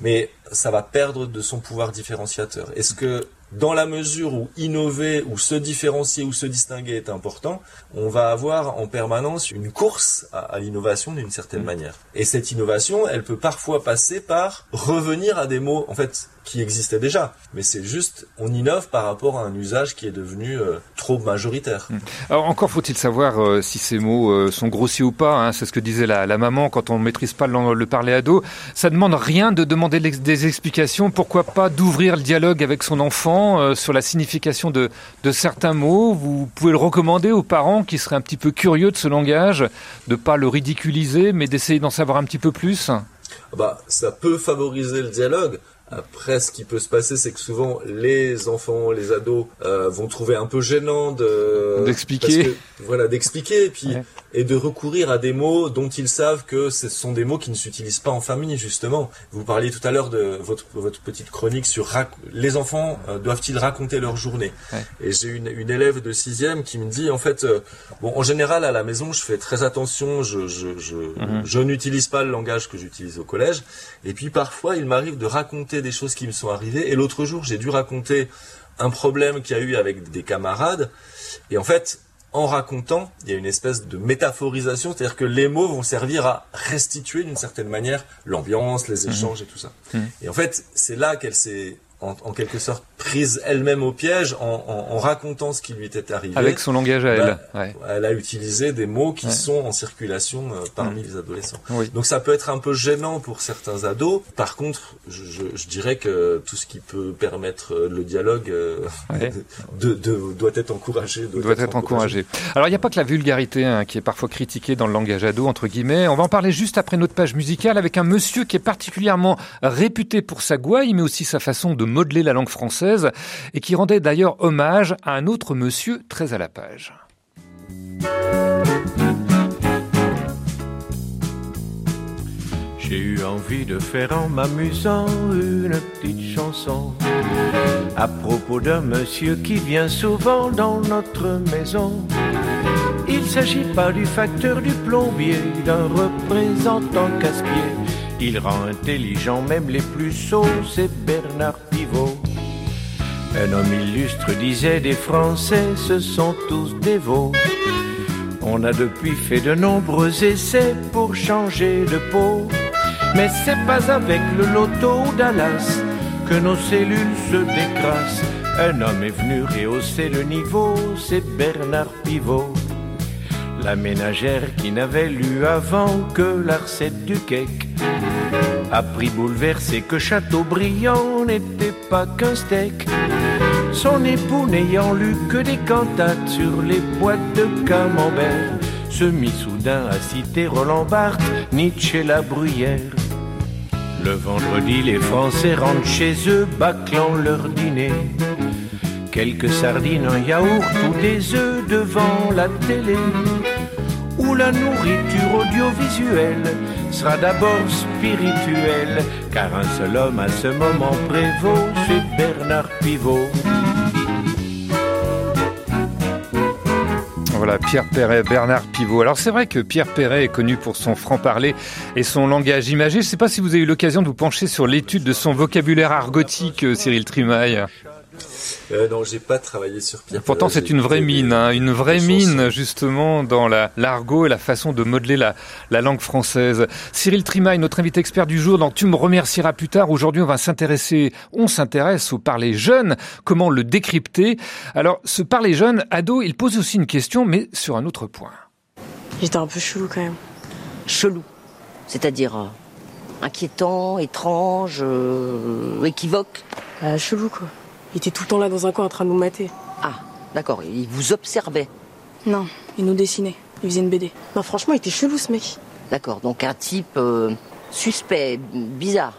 mais ça va perdre de son pouvoir différenciateur. Est-ce que dans la mesure où innover ou se différencier ou se distinguer est important, on va avoir en permanence une course à, à l'innovation d'une certaine manière? Et cette innovation, elle peut parfois passer par revenir à des mots, en fait, qui existaient déjà. Mais c'est juste, on innove par rapport à un usage qui est devenu euh, trop majoritaire. Alors encore faut-il savoir euh, si ces mots euh, sont grossiers ou pas. hein. C'est ce que disait la, la maman quand on maîtrise pas le, le parler ado. Ça demande rien de demander des explications. Pourquoi pas d'ouvrir le dialogue avec son enfant euh, sur la signification de, certains mots? Vous pouvez le recommander aux parents qui seraient un petit peu curieux de ce langage, de pas le ridiculiser, mais d'essayer d'en savoir un petit peu plus? bah, ça peut favoriser le dialogue. Après, ce qui peut se passer, c'est que souvent les enfants, les ados euh, vont trouver un peu gênant de D'expliquer. que- voilà, d'expliquer, et puis Ouais. et de recourir à des mots dont ils savent que ce sont des mots qui ne s'utilisent pas en famille justement. Vous parliez tout à l'heure de votre votre petite chronique sur rac- les enfants euh, doivent-ils raconter leur journée? Ouais. Et j'ai une une élève de sixième qui me dit en fait euh, bon en général à la maison je fais très attention, je je je, Mhm. je n'utilise pas le langage que j'utilise au collège. Et puis parfois il m'arrive de raconter des choses qui me sont arrivées. Et l'autre jour j'ai dû raconter un problème qu'il y a eu avec des camarades. Et en fait, en racontant, il y a une espèce de métaphorisation, c'est-à-dire que les mots vont servir à restituer d'une certaine manière l'ambiance, les échanges et tout ça. Mhm. Et en fait, c'est là qu'elle s'est en, en quelque sorte prise elle-même au piège en, en- en racontant ce qui lui était arrivé. Avec son langage à elle. Bah, Ouais. Elle a utilisé des mots qui Ouais. sont en circulation euh, parmi les adolescents. Oui. Donc ça peut être un peu gênant pour certains ados. Par contre, je, je- je dirais que tout ce qui peut permettre euh, le dialogue euh, Ouais. de, de- doit être encouragé. doit être encouragé. Alors, il n'y a pas que la vulgarité hein, qui est parfois critiquée dans le langage ado, entre guillemets. On va en parler juste après notre page musicale avec un monsieur qui est particulièrement réputé pour sa gouaille, mais aussi sa façon de modeler la langue française, et qui rendait d'ailleurs hommage à un autre monsieur très à la page. J'ai eu envie de faire en m'amusant une petite chanson à propos d'un monsieur qui vient souvent dans notre maison. Il s'agit pas du facteur du plombier, d'un représentant casse-pied. Il rend intelligent même les plus sots, c'est Bernard. Un homme illustre disait des Français, ce sont tous des veaux. On a depuis fait de nombreux essais pour changer de peau. Mais c'est pas avec le loto Dallas que nos cellules se décrassent. Un homme est venu rehausser le niveau, c'est Bernard Pivot. La ménagère qui n'avait lu avant que la du cake a pris bouleversé que Chateaubriand n'était pas qu'un steak. Son époux n'ayant lu que des cantates sur les boîtes de camembert, se mit soudain à citer Roland Barthes, Nietzsche la bruyère. Le vendredi, les Français rentrent chez eux, bâclant leur dîner. Quelques sardines, un yaourt ou des œufs devant la télé. Où la nourriture audiovisuelle sera d'abord spirituelle, car un seul homme à ce moment prévaut, c'est Bernard Pivot. Voilà, Pierre Perret, Bernard Pivot. Alors c'est vrai que Pierre Perret est connu pour son franc-parler et son langage imagé. Je ne sais pas si vous avez eu l'occasion de vous pencher sur l'étude de son vocabulaire argotique, euh, Cyril Trimaille. Euh, non, j'ai pas travaillé sur Pierre. Pourtant, c'est une vraie des- mine, hein, une vraie mine chansons. justement dans la l'argot et la façon de modeler la, la langue française. Cyril Trimaille, notre invité expert du jour, dans Tu me remercieras plus tard. Aujourd'hui, on va s'intéresser, on s'intéresse au parler jeune, comment le décrypter. Alors, ce parler jeune, ado, il pose aussi une question, mais sur un autre point. J'étais un peu chelou quand même. Chelou, c'est-à-dire euh, inquiétant, étrange, euh, équivoque. Euh, chelou quoi. Il était tout le temps là dans un coin en train de nous mater. Ah, d'accord, il vous observait. Non, il nous dessinait. Il faisait une BD. Non, franchement, il était chelou ce mec. D'accord, donc un type euh, suspect, bizarre.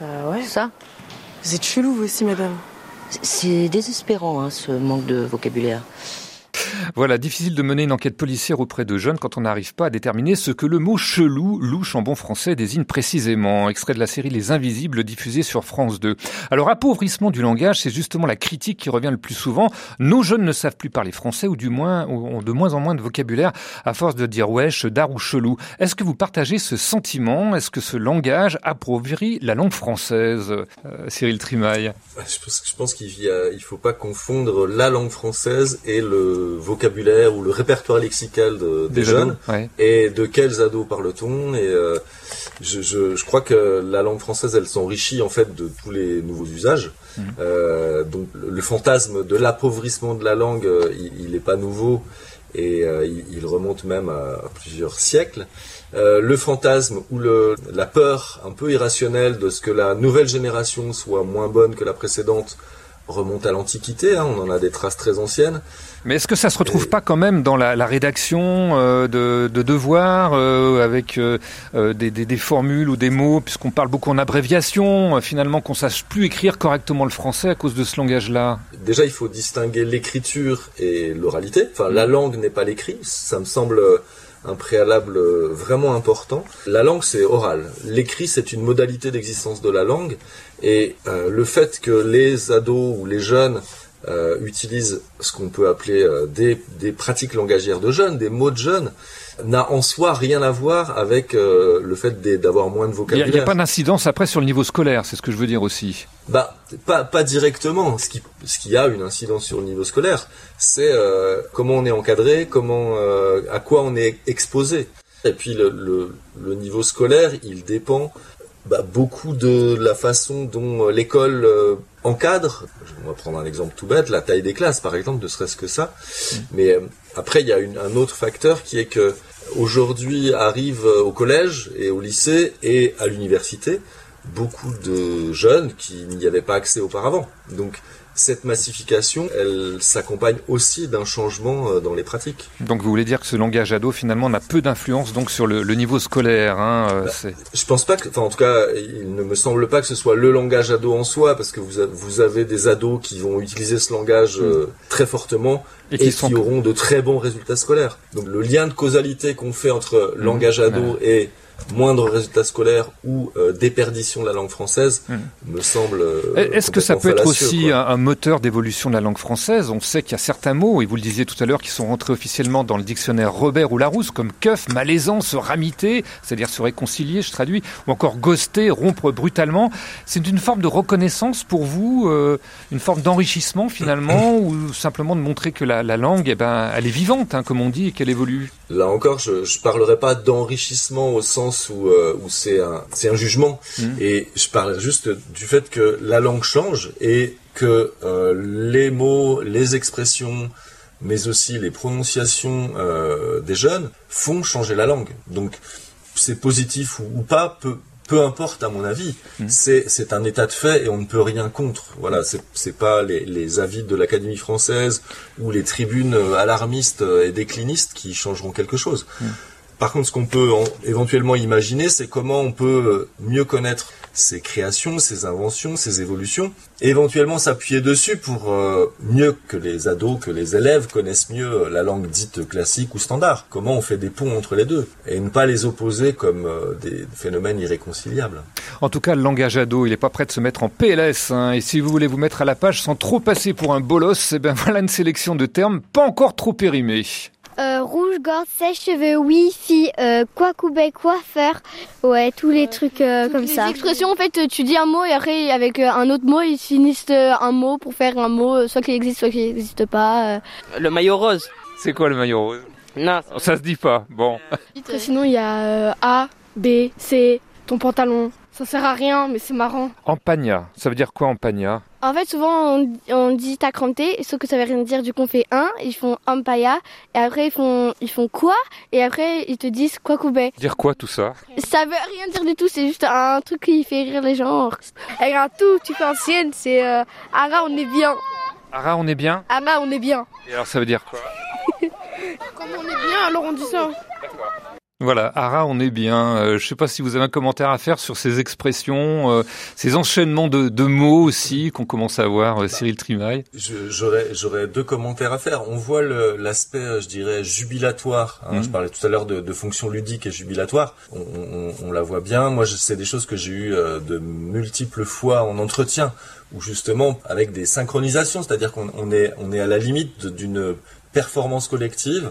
Bah ouais. Ça Vous êtes chelou vous aussi, madame. C'est désespérant, hein, ce manque de vocabulaire. Voilà, difficile de mener une enquête policière auprès de jeunes quand on n'arrive pas à déterminer ce que le mot chelou, louche en bon français, désigne précisément. Extrait de la série Les Invisibles diffusée sur France 2. Alors, appauvrissement du langage, c'est justement la critique qui revient le plus souvent. Nos jeunes ne savent plus parler français ou du moins ont de moins en moins de vocabulaire à force de dire wesh, dar ou chelou. Est-ce que vous partagez ce sentiment? Est-ce que ce langage appauvrit la langue française? Euh, Cyril Trimaille Je pense, pense qu'il il faut pas confondre la langue française et le vocabulaire ou le répertoire lexical de- des, Des jeunes. ados, ouais. Et de quels ados parle-t-on Et euh, je, je, je crois que la langue française, elle s'enrichit en fait de tous les nouveaux usages. Mhm. Euh, donc le fantasme de l'appauvrissement de la langue, euh, il n'est pas nouveau et euh, il, il remonte même à, à plusieurs siècles. Euh, le fantasme ou le, la peur un peu irrationnelle de ce que la nouvelle génération soit moins bonne que la précédente remonte à l'Antiquité, hein, on en a des traces très anciennes. Mais est-ce que ça se retrouve pas quand même dans la, rédaction euh, de, de, devoirs euh, avec euh, des, des, formules ou des mots, puisqu'on parle beaucoup en abréviation, finalement qu'on sache plus écrire correctement le français à cause de ce langage-là? Déjà, il faut distinguer l'écriture et l'oralité. Enfin, la langue n'est pas l'écrit. Ça me semble un préalable vraiment important. La langue, c'est oral. L'écrit, c'est une modalité d'existence de la langue. Et le fait que les ados ou les jeunes euh, utilisent ce qu'on peut appeler euh, des, des, pratiques langagières de jeunes, des mots de jeunes, n'a en soi rien à voir avec euh, le fait d'avoir moins de vocabulaire. Il n'y a, a, pas d'incidence après sur le niveau scolaire, c'est ce que je veux dire aussi. Bah, pas, pas directement. Ce qui, ce qui a une incidence sur le niveau scolaire, c'est comment on est encadré, comment, à quoi on est exposé. Et puis le, le, le niveau scolaire, il dépend bah, beaucoup de la façon dont l'école euh, encadre. On va prendre un exemple tout bête, la taille des classes par exemple, ne serait-ce que ça. Mmh. Mais euh, après, il y a une, un autre facteur qui est que aujourd'hui arrivent au collège et au lycée et à l'université beaucoup de jeunes qui n'y avaient pas accès auparavant. Donc cette massification, elle s'accompagne aussi d'un changement euh, dans les pratiques. Donc vous voulez dire que ce langage ado finalement n'a peu d'influence donc sur le, le niveau scolaire hein, bah, Je pense pas que, enfin en tout cas, il ne me semble pas que ce soit le langage ado en soi, parce que vous, a, vous avez des ados qui vont utiliser ce langage euh, très fortement et qui, qui auront de très bons résultats scolaires. Donc le lien de causalité qu'on fait entre langage ado ouais. et moindre résultat scolaire ou euh, déperdition de la langue française mmh. me semble. Euh, Est-ce que ça peut être aussi un, un, moteur d'évolution de la langue française? On sait qu'il y a certains mots, et vous le disiez tout à l'heure, qui sont rentrés officiellement dans le dictionnaire Robert ou Larousse, comme keuf, malaisant, se ramiter, c'est-à-dire se réconcilier, je traduis, ou encore ghoster, rompre brutalement. C'est une forme de reconnaissance pour vous, euh, une forme d'enrichissement finalement, ou simplement de montrer que la, la langue, eh ben, elle est vivante, hein, comme on dit, et qu'elle évolue? Là encore, je ne parlerai pas d'enrichissement au sens où, euh, où c'est un, un jugement. Mmh. Et je parle juste du fait que la langue change et que euh, les mots, les expressions, mais aussi les prononciations euh, des jeunes font changer la langue. Donc c'est positif ou, ou pas, peu, peu importe à mon avis, mmh. c'est un état de fait et on ne peut rien contre. Voilà, c'est pas les, les, avis de l'Académie française ou les tribunes alarmistes et déclinistes qui changeront quelque chose. Mmh. Par contre, ce qu'on peut en, éventuellement imaginer, c'est comment on peut mieux connaître ses créations, ses inventions, ses évolutions, et éventuellement s'appuyer dessus pour euh, mieux que les ados, que les élèves connaissent mieux la langue dite classique ou standard. Comment on fait des ponts entre les deux et ne pas les opposer comme euh, des phénomènes irréconciliables. En tout cas, le langage ado, il n'est pas prêt de se mettre en PLS. Hein, et si vous voulez vous mettre à la page sans trop passer pour un bolos, eh ben voilà une sélection de termes pas encore trop périmés. Euh, rouge, gorge sèche, cheveux, wifi, euh, quoi coubet, coiffeur, ouais, tous les trucs euh, comme les ça. expressions, en fait, tu dis un mot et après, avec euh, un autre mot, ils finissent un mot pour faire un mot, soit qui existe, soit qui n'existe pas. Le maillot rose. C'est quoi le maillot rose? Non. Ça se dit pas, bon. Après, sinon, il y a A, B, C, ton pantalon. Ça sert à rien, mais c'est marrant. Empagna, ça veut dire quoi empagna? En fait, souvent, on, on dit t'as crampé, sauf que ça veut rien dire. Du coup, on fait un, ils font ampaya, et après, ils font, ils font quoi? Et après, ils te disent quoi coubet. Dire quoi tout ça? Ça veut rien dire du tout, c'est juste un truc qui fait rire les gens. Et un tout, tu fais ancienne, c'est euh, Ara, on est bien. Ara, on est bien? Ara, on est bien. Et alors, ça veut dire quoi? Comme on est bien, alors on dit ça. D'accord. Voilà, Ara, on est bien. Euh, je ne sais pas si vous avez un commentaire à faire sur ces expressions, euh, ces enchaînements de, de mots aussi qu'on commence à voir, euh, Cyril Trimaille. J'aurais deux commentaires à faire. On voit l'aspect, je dirais, jubilatoire. Hein, mmh. Je parlais tout à l'heure de, de fonction ludique et jubilatoire. On, on, on la voit bien. Moi, c'est des choses que j'ai eues de multiples fois en entretien, où justement, avec des synchronisations, c'est-à-dire qu'on est, on est à la limite d'une performance collective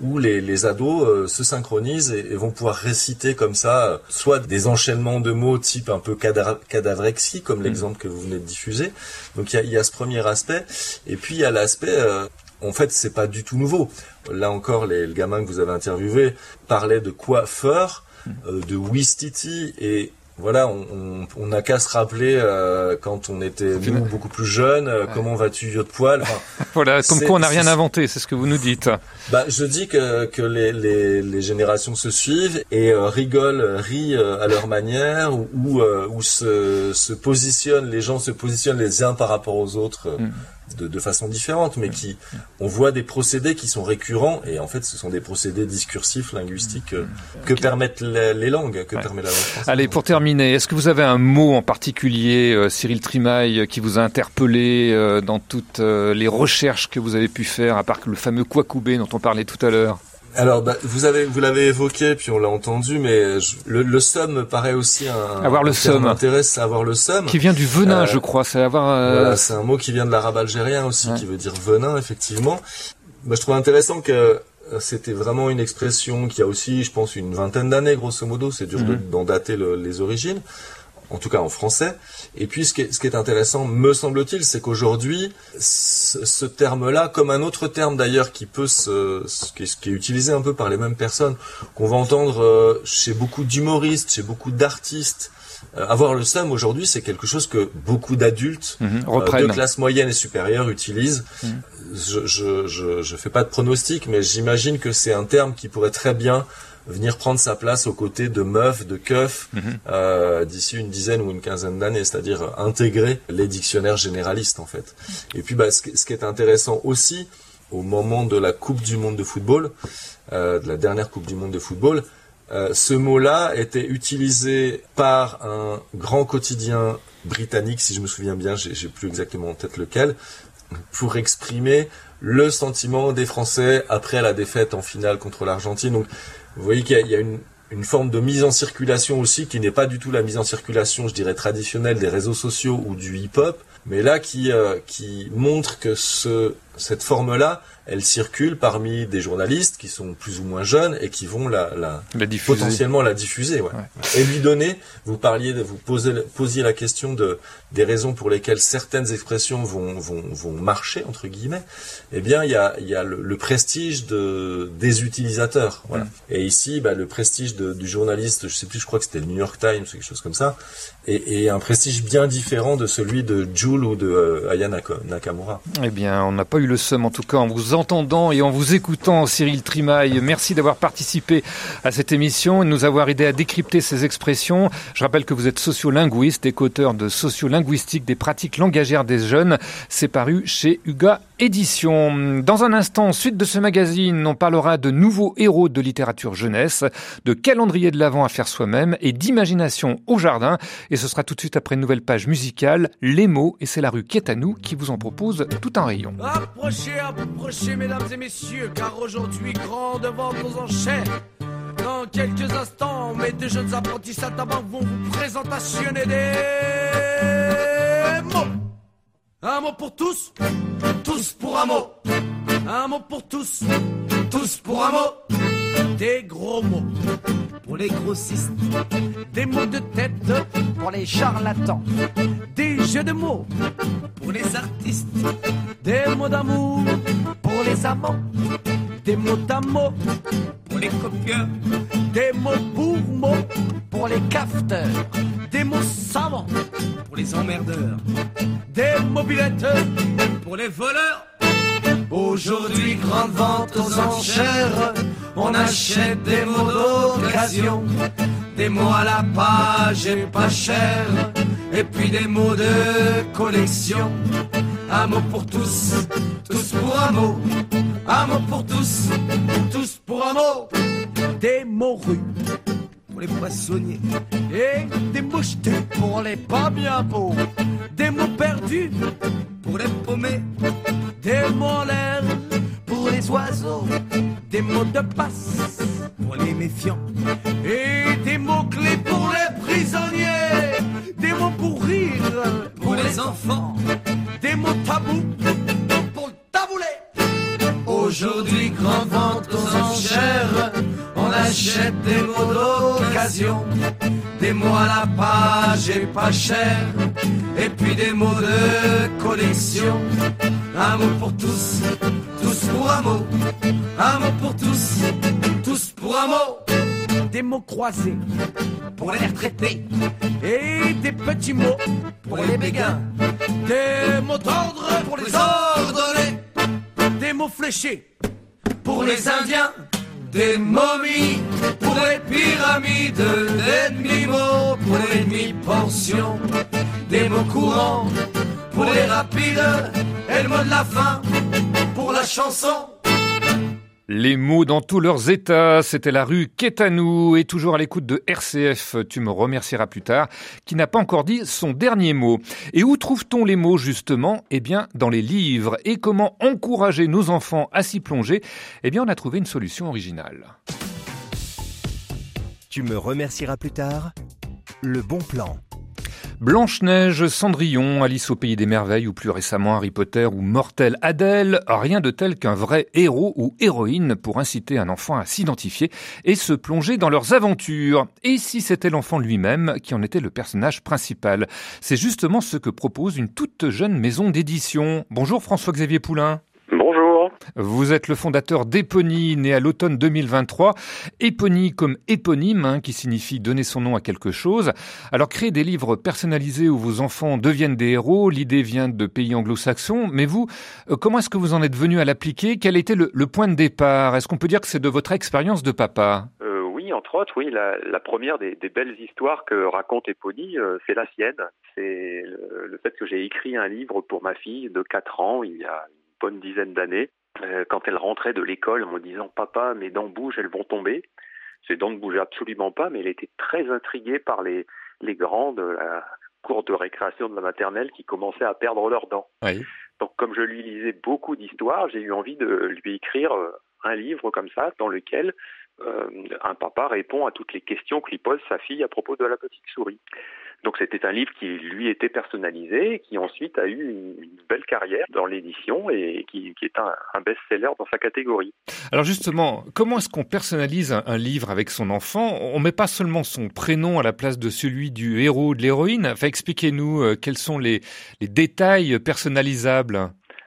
où les, les ados euh, se synchronisent et, et, vont pouvoir réciter comme ça, euh, soit des enchaînements de mots type un peu cadavre, cadavrexie, comme l'exemple mmh. que vous venez de diffuser. Donc il y a, y a, ce premier aspect, et puis il y a l'aspect, euh, en fait, c'est pas du tout nouveau. Là encore, les, le gamin que vous avez interviewé parlait de coiffeur, mmh. euh, de Wistiti, et voilà, on on- on n'a qu'à se rappeler euh, quand on était nous, beaucoup plus jeunes, euh, comment vas-tu vieux de poil. Enfin, Voilà, comme quoi on n'a rien inventé, c'est ce que vous nous dites. Bah, je dis que, que les, les, les générations se suivent et euh, rigolent, euh, rient euh, à leur manière, ou, ou, euh, ou se, se positionnent, les gens se positionnent les uns par rapport aux autres euh, de, de façon différente, mais qui, on voit des procédés qui sont récurrents, et en fait, ce sont des procédés discursifs, linguistiques, euh, que permettent les, les langues, que permet la langue française. Allez, pour terminer, est-ce que vous avez un mot en particulier, euh, Cyril Trimaille, qui vous a interpellé euh, dans toutes euh, les recherches que vous avez pu faire, à part le fameux Kwakubé dont on parlait tout à l'heure? Alors, bah, vous avez, vous l'avez évoqué, puis on l'a entendu, mais je- le, le somme me paraît aussi un. Avoir le somme. m'intéresse, avoir le somme. Qui vient du venin, Euh, je crois. C'est avoir. euh, Voilà, c'est un mot qui vient de l'arabe algérien aussi, qui veut dire venin, effectivement. Bah, je trouve intéressant que euh, c'était vraiment une expression qui a aussi, je pense, une vingtaine d'années, grosso modo. C'est dur Mhm. d'en dater le- les origines. En tout cas en français. Et puis ce qui est, ce qui est intéressant, me semble-t-il, c'est qu'aujourd'hui, ce, ce terme-là, comme un autre terme d'ailleurs qui peut se, ce qui, est, ce qui est utilisé un peu par les mêmes personnes, qu'on va entendre euh, chez beaucoup d'humoristes, chez beaucoup d'artistes, euh, avoir le seum aujourd'hui, c'est quelque chose que beaucoup d'adultes Mhm, euh, de classe moyenne et supérieure utilisent. Mhm. Je, je, je, je fais pas de pronostic, mais j'imagine que c'est un terme qui pourrait très bien venir prendre sa place aux côtés de meuf, de keuf, Mhm. euh, d'ici une dizaine ou une quinzaine d'années, c'est-à-dire intégrer les dictionnaires généralistes en fait. Et puis bah, ce, qui- est intéressant aussi, au moment de la Coupe du Monde de football, euh, de la dernière Coupe du Monde de football, euh, ce mot-là était utilisé par un grand quotidien britannique, si je me souviens bien, j'ai j'ai plus exactement en tête lequel, pour exprimer le sentiment des Français après la défaite en finale contre l'Argentine. Donc, vous voyez qu'il y a, une, une forme de mise en circulation aussi qui n'est pas du tout la mise en circulation, je dirais, traditionnelle des réseaux sociaux ou du hip-hop, mais là qui, euh, qui montre que ce, cette forme-là, elle circule parmi des journalistes qui sont plus ou moins jeunes et qui vont la, la, La diffuser. potentiellement la diffuser, ouais. Et lui donner, vous parliez, vous posez, posiez la question de des raisons pour lesquelles certaines expressions vont vont, vont marcher entre guillemets. Eh bien, il y a il y a le, le prestige de des utilisateurs, voilà. Et ici, bah, le prestige de- du journaliste, je sais plus, je crois que c'était le New York Times ou quelque chose comme ça, et, et un prestige bien différent de celui de Jules ou de euh, Aya Naka- Nakamura. Eh bien, on n'a pas eu le seum en tout cas en vous entendant et en vous écoutant, Cyril Trimaille. Merci d'avoir participé à cette émission et de nous avoir aidé à décrypter ces expressions. Je rappelle que vous êtes sociolinguiste et qu'auteur de Sociolinguistique des pratiques langagères des jeunes. C'est paru chez Uga Édition. Dans un instant, suite de ce magazine, on parlera de nouveaux héros de littérature jeunesse, de calendrier de l'Avent à faire soi-même et d'imagination au jardin. Et ce sera tout de suite après une nouvelle page musicale, Les mots, et c'est la rue qui à qui vous en propose tout un rayon. Approchez, approchez, mesdames et messieurs, car aujourd'hui, grande vente aux enchères. Dans quelques instants, mes deux jeunes apprentis saltimbanques vont vous présentationner des mots. Un mot pour tous, tous pour un mot. Un mot pour tous, tous pour un mot. Des gros mots pour les grossistes. Des mots de tête pour les charlatans. Des jeux de mots pour les artistes. Des mots d'amour pour les amants. Des mots d'amour les copieurs. Des mots pour pour les cafeteurs. Des mots savants pour les emmerdeurs. Des mobilettes pour les voleurs. Aujourd'hui, grande vente aux enchères. On achète des mots d'occasion. Des mots à la page et pas cher. Et puis des mots de collection. Un mot pour tous, tous pour un mot. Un mot pour tous, tous pour un mot. Des mots rues pour les poissonniers. Et des mots jetés pour les pas bien beaux. Des mots perdus pour les paumés. Des mots en l'air pour les oiseaux. Des mots de passe pour les méfiants. Et des mots clés pour les prisonniers. Des mots pour rire pour les enfants. Des mots tabous pour le taboulet. Aujourd'hui, grande vente aux enchères. On achète des mots d'occasion. Des mots à la page et pas cher. Et puis des mots de collection. Un mot pour tous, tous pour un mot. Un mot pour tous, tous pour un mot. Des mots croisés pour les retraités et des petits mots pour les béguins. Des mots tendres pour les ordonnés, des mots fléchés pour les Indiens, des momies pour les pyramides, des demi-mots pour les demi-pensions, des mots courants pour les rapides et le mot de la fin pour la chanson. Les mots dans tous leurs états, c'était la rue Quétanou et toujours à l'écoute de RCF, tu me remercieras plus tard, qui n'a pas encore dit son dernier mot. Et où trouve-t-on les mots justement? Eh bien, dans les livres. Et comment encourager nos enfants à s'y plonger? Eh bien, on a trouvé une solution originale. Tu me remercieras plus tard Le bon plan. Blanche-Neige, Cendrillon, Alice au Pays des Merveilles ou plus récemment Harry Potter ou Mortel Adèle, rien de tel qu'un vrai héros ou héroïne pour inciter un enfant à s'identifier et se plonger dans leurs aventures. Et si c'était l'enfant lui-même qui en était le personnage principal? C'est justement ce que propose une toute jeune maison d'édition. Bonjour François-Xavier Poulain. Vous êtes le fondateur d'Epony, né à l'automne 2023. Epony comme éponyme, hein, qui signifie donner son nom à quelque chose. Alors créer des livres personnalisés où vos enfants deviennent des héros, l'idée vient de pays anglo-saxons. Mais vous, euh, comment est-ce que vous en êtes venu à l'appliquer? Quel était le, point de départ? Est-ce qu'on peut dire que c'est de votre expérience de papa? Euh, Oui, entre autres, oui. La, première des, belles histoires que raconte Epony, euh, c'est la sienne. C'est le, le fait que j'ai écrit un livre pour ma fille de 4 ans il y a bonne dizaine d'années, euh, quand elle rentrait de l'école en me disant Papa, mes dents bougent, elles vont tomber. Ses dents ne bougeaient absolument pas, mais elle était très intriguée par les, les grands de la cour de récréation de la maternelle qui commençaient à perdre leurs dents. Oui. Donc, comme je lui lisais beaucoup d'histoires, j'ai eu envie de lui écrire euh, un livre comme ça, dans lequel euh, un papa répond à toutes les questions que lui pose sa fille à propos de la petite souris. Donc c'était un livre qui lui était personnalisé, et qui ensuite a eu une, belle carrière dans l'édition et qui, qui est un, un best-seller dans sa catégorie. Alors justement, comment est-ce qu'on personnalise un, un, livre avec son enfant? On met pas seulement son prénom à la place de celui du héros ou de l'héroïne. Enfin, expliquez-nous euh, quels sont les, les détails personnalisables.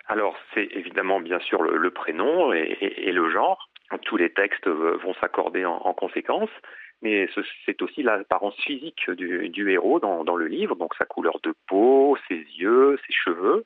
Alors c'est évidemment bien sûr le, le prénom et, et, et, le genre. Tous les textes vont s'accorder en, en conséquence mais c'est aussi l'apparence physique du, héros dans, dans, le livre, donc sa couleur de peau, ses yeux, ses cheveux.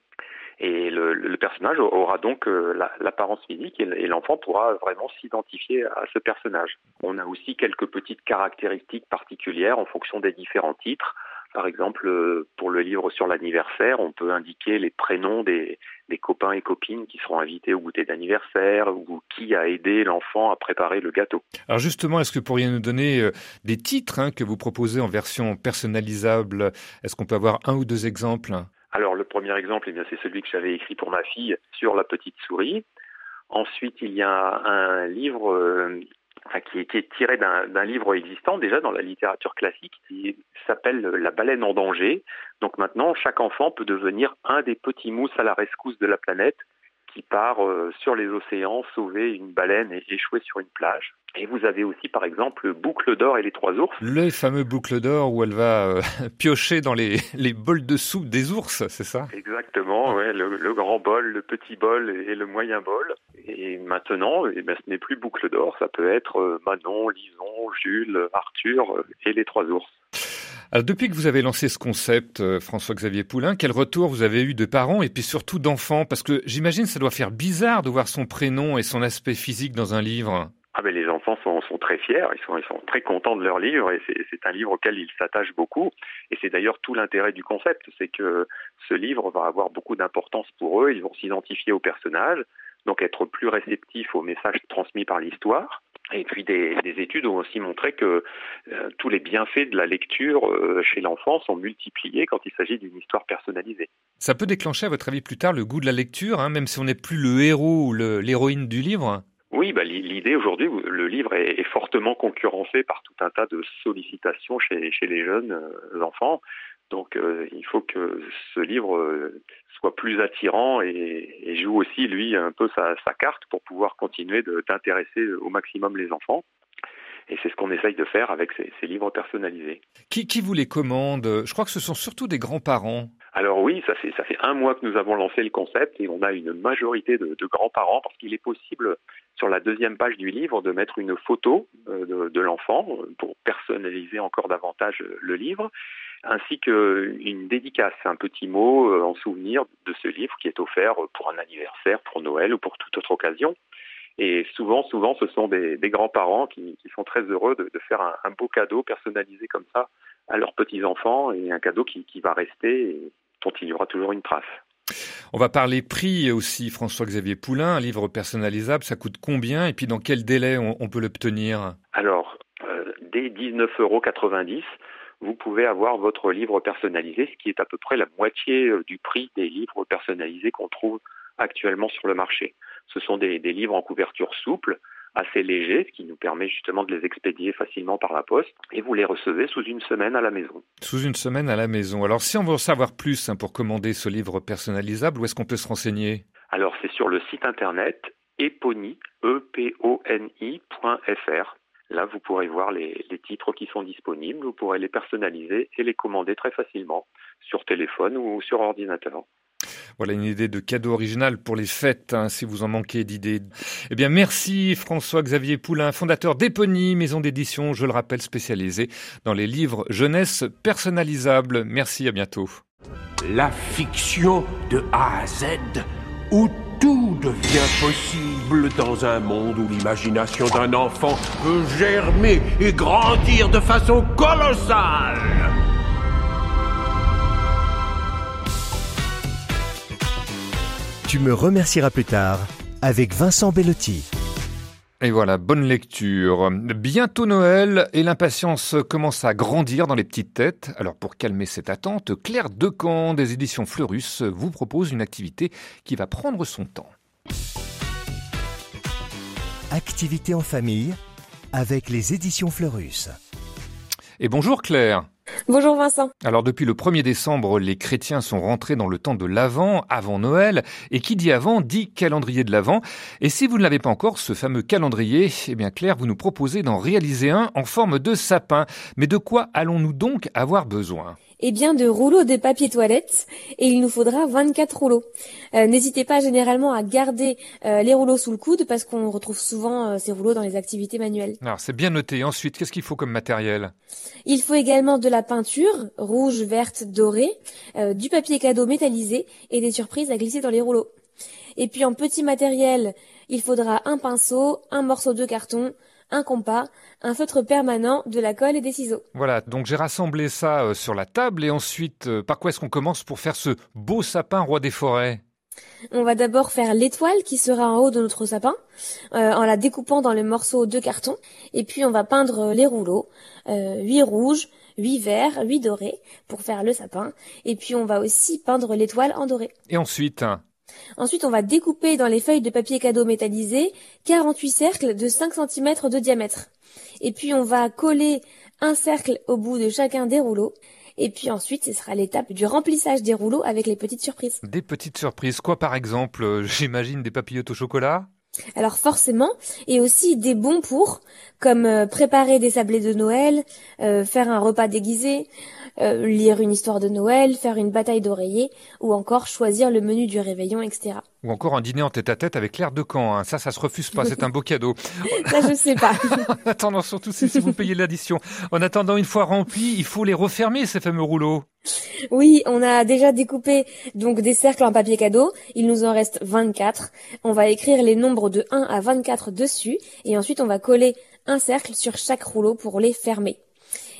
Et le, le personnage aura donc euh, l'apparence physique et l'enfant pourra vraiment s'identifier à ce personnage. On a aussi quelques petites caractéristiques particulières en fonction des différents titres. Par exemple, euh, pour le livre sur l'anniversaire, on peut indiquer les prénoms des, des, copains et copines qui seront invités au goûter d'anniversaire ou qui a aidé l'enfant à préparer le gâteau. Alors justement, est-ce que vous pourriez nous donner euh, des titres hein, que vous proposez en version personnalisable? Est-ce qu'on peut avoir un ou deux exemples? Alors le premier exemple, eh bien, c'est celui que j'avais écrit pour ma fille sur la petite souris. Ensuite, il y a un livre euh, qui est tiré d'un livre existant déjà dans la littérature classique qui s'appelle La baleine en danger. Donc maintenant, chaque enfant peut devenir un des petits mousses à la rescousse de la planète qui part euh, sur les océans sauver une baleine échouée sur une plage. Et vous avez aussi, par exemple, Boucle d'or et les trois ours. Le fameux Boucle d'or où elle va euh, piocher dans les, les bols de soupe des ours, c'est ça? Exactement, ouais, le, le, grand bol, le petit bol et le moyen bol. Et maintenant, eh ben, ce n'est plus Boucle d'or, ça peut être euh, Manon, Lison, Jules, Arthur et les trois ours. Alors, depuis que vous avez lancé ce concept, euh, François-Xavier Poulain, quel retour vous avez eu de parents et puis surtout d'enfants? Parce que j'imagine ça doit faire bizarre de voir son prénom et son aspect physique dans un livre. Ah ben les enfants sont, très fiers, ils sont, très contents de leur livre et c'est un livre auquel ils s'attachent beaucoup. Et c'est d'ailleurs tout l'intérêt du concept, c'est que ce livre va avoir beaucoup d'importance pour eux, ils vont s'identifier au personnage, donc être plus réceptifs aux messages transmis par l'histoire. Et puis des, des, études ont aussi montré que euh, tous les bienfaits de la lecture euh, chez l'enfant sont multipliés quand il s'agit d'une histoire personnalisée. Ça peut déclencher, à votre avis, plus tard le goût de la lecture, hein, même si on n'est plus le héros ou l'héroïne du livre? Oui, bah, l'idée aujourd'hui, le livre est, fortement concurrencé par tout un tas de sollicitations chez, les jeunes euh, enfants. Donc euh, il faut que ce livre euh, soit plus attirant et, joue aussi, lui, un peu sa carte pour pouvoir continuer d'intéresser au maximum les enfants. Et c'est ce qu'on essaye de faire avec ces, ces livres personnalisés. Qui, qui vous les commande? Je crois que ce sont surtout des grands-parents. Alors oui, ça fait, ça fait un mois que nous avons lancé le concept et on a une majorité de, de grands-parents parce qu'il est possible sur la deuxième page du livre de mettre une photo euh, de, de l'enfant pour personnaliser encore davantage le livre ainsi qu'une dédicace, un petit mot euh, en souvenir de ce livre qui est offert pour un anniversaire, pour Noël ou pour toute autre occasion. Et souvent, souvent, ce sont des, des grands-parents qui, qui, sont très heureux de, de faire un, un, beau cadeau personnalisé comme ça à leurs petits-enfants et un cadeau qui, qui va rester et dont il y aura toujours une trace. On va parler prix aussi, François-Xavier Poulain. Un livre personnalisable, ça coûte combien et puis dans quel délai on, on peut l'obtenir? Alors, euh, dès 19,90 euros, vous pouvez avoir votre livre personnalisé, ce qui est à peu près la moitié du prix des livres personnalisés qu'on trouve actuellement sur le marché. Ce sont des, des, livres en couverture souple, assez légers, ce qui nous permet justement de les expédier facilement par la poste, et vous les recevez sous une semaine à la maison. Sous une semaine à la maison. Alors si on veut en savoir plus hein, pour commander ce livre personnalisable, où est-ce qu'on peut se renseigner? Alors c'est sur le site internet eponi, e p o n i.fr. Là, vous pourrez voir les, les, titres qui sont disponibles, vous pourrez les personnaliser et les commander très facilement sur téléphone ou sur ordinateur. Voilà une idée de cadeau original pour les fêtes, hein, si vous en manquez d'idées. Eh bien, merci François-Xavier Poulain, fondateur d'Epony, maison d'édition, je le rappelle, spécialisée dans les livres jeunesse personnalisables. Merci, à bientôt. La fiction de A à Z, où tout devient possible dans un monde où l'imagination d'un enfant peut germer et grandir de façon colossale. Tu me remercieras plus tard avec Vincent Bellotti. Et voilà, bonne lecture. Bientôt Noël et l'impatience commence à grandir dans les petites têtes. Alors pour calmer cette attente, Claire Decamp des éditions Fleurus vous propose une activité qui va prendre son temps. Activité en famille avec les éditions Fleurus. Et bonjour Claire. Bonjour Vincent. Alors depuis le 1er décembre, les chrétiens sont rentrés dans le temps de l'Avent, avant Noël, et qui dit avant dit calendrier de l'Avent. Et si vous ne l'avez pas encore, ce fameux calendrier, eh bien Claire, vous nous proposez d'en réaliser un en forme de sapin. Mais de quoi allons-nous donc avoir besoin? Eh bien de rouleaux de papier toilette et il nous faudra 24 rouleaux. Euh, N'hésitez pas généralement à garder euh, les rouleaux sous le coude parce qu'on retrouve souvent euh, ces rouleaux dans les activités manuelles. Alors c'est bien noté. Ensuite, qu'est-ce qu'il faut comme matériel? Il faut également de la peinture rouge, verte, dorée, euh, du papier cadeau métallisé et des surprises à glisser dans les rouleaux. Et puis en petit matériel, il faudra un pinceau, un morceau de carton, un compas, un feutre permanent, de la colle et des ciseaux. Voilà, donc j'ai rassemblé ça euh, sur la table et ensuite, euh, par quoi est-ce qu'on commence pour faire ce beau sapin roi des forêts? On va d'abord faire l'étoile qui sera en haut de notre sapin euh, en la découpant dans le morceau de carton et puis on va peindre les rouleaux, euh, 8 rouges, 8 verts, 8 dorés pour faire le sapin et puis on va aussi peindre l'étoile en doré. Et ensuite Ensuite, on va découper dans les feuilles de papier cadeau métallisé 48 cercles de 5 cm de diamètre. Et puis, on va coller un cercle au bout de chacun des rouleaux. Et puis ensuite, ce sera l'étape du remplissage des rouleaux avec les petites surprises. Des petites surprises. Quoi, par exemple J'imagine des papillotes au chocolat? Alors forcément, et aussi des bons pour, comme euh, préparer des sablés de Noël, euh, faire un repas déguisé, euh, lire une histoire de Noël, faire une bataille d'oreiller, ou encore choisir le menu du réveillon, etc. Ou encore un dîner en tête à tête avec l'air de camp. Hein. Ça, ça se refuse pas. C'est un beau cadeau. ça, je sais pas. en attendant, surtout si vous payez l'addition. En attendant, une fois remplis, il faut les refermer ces fameux rouleaux. Oui, on a déjà découpé donc des cercles en papier cadeau. Il nous en reste 24. On va écrire les nombres de 1 à 24 dessus et ensuite on va coller un cercle sur chaque rouleau pour les fermer.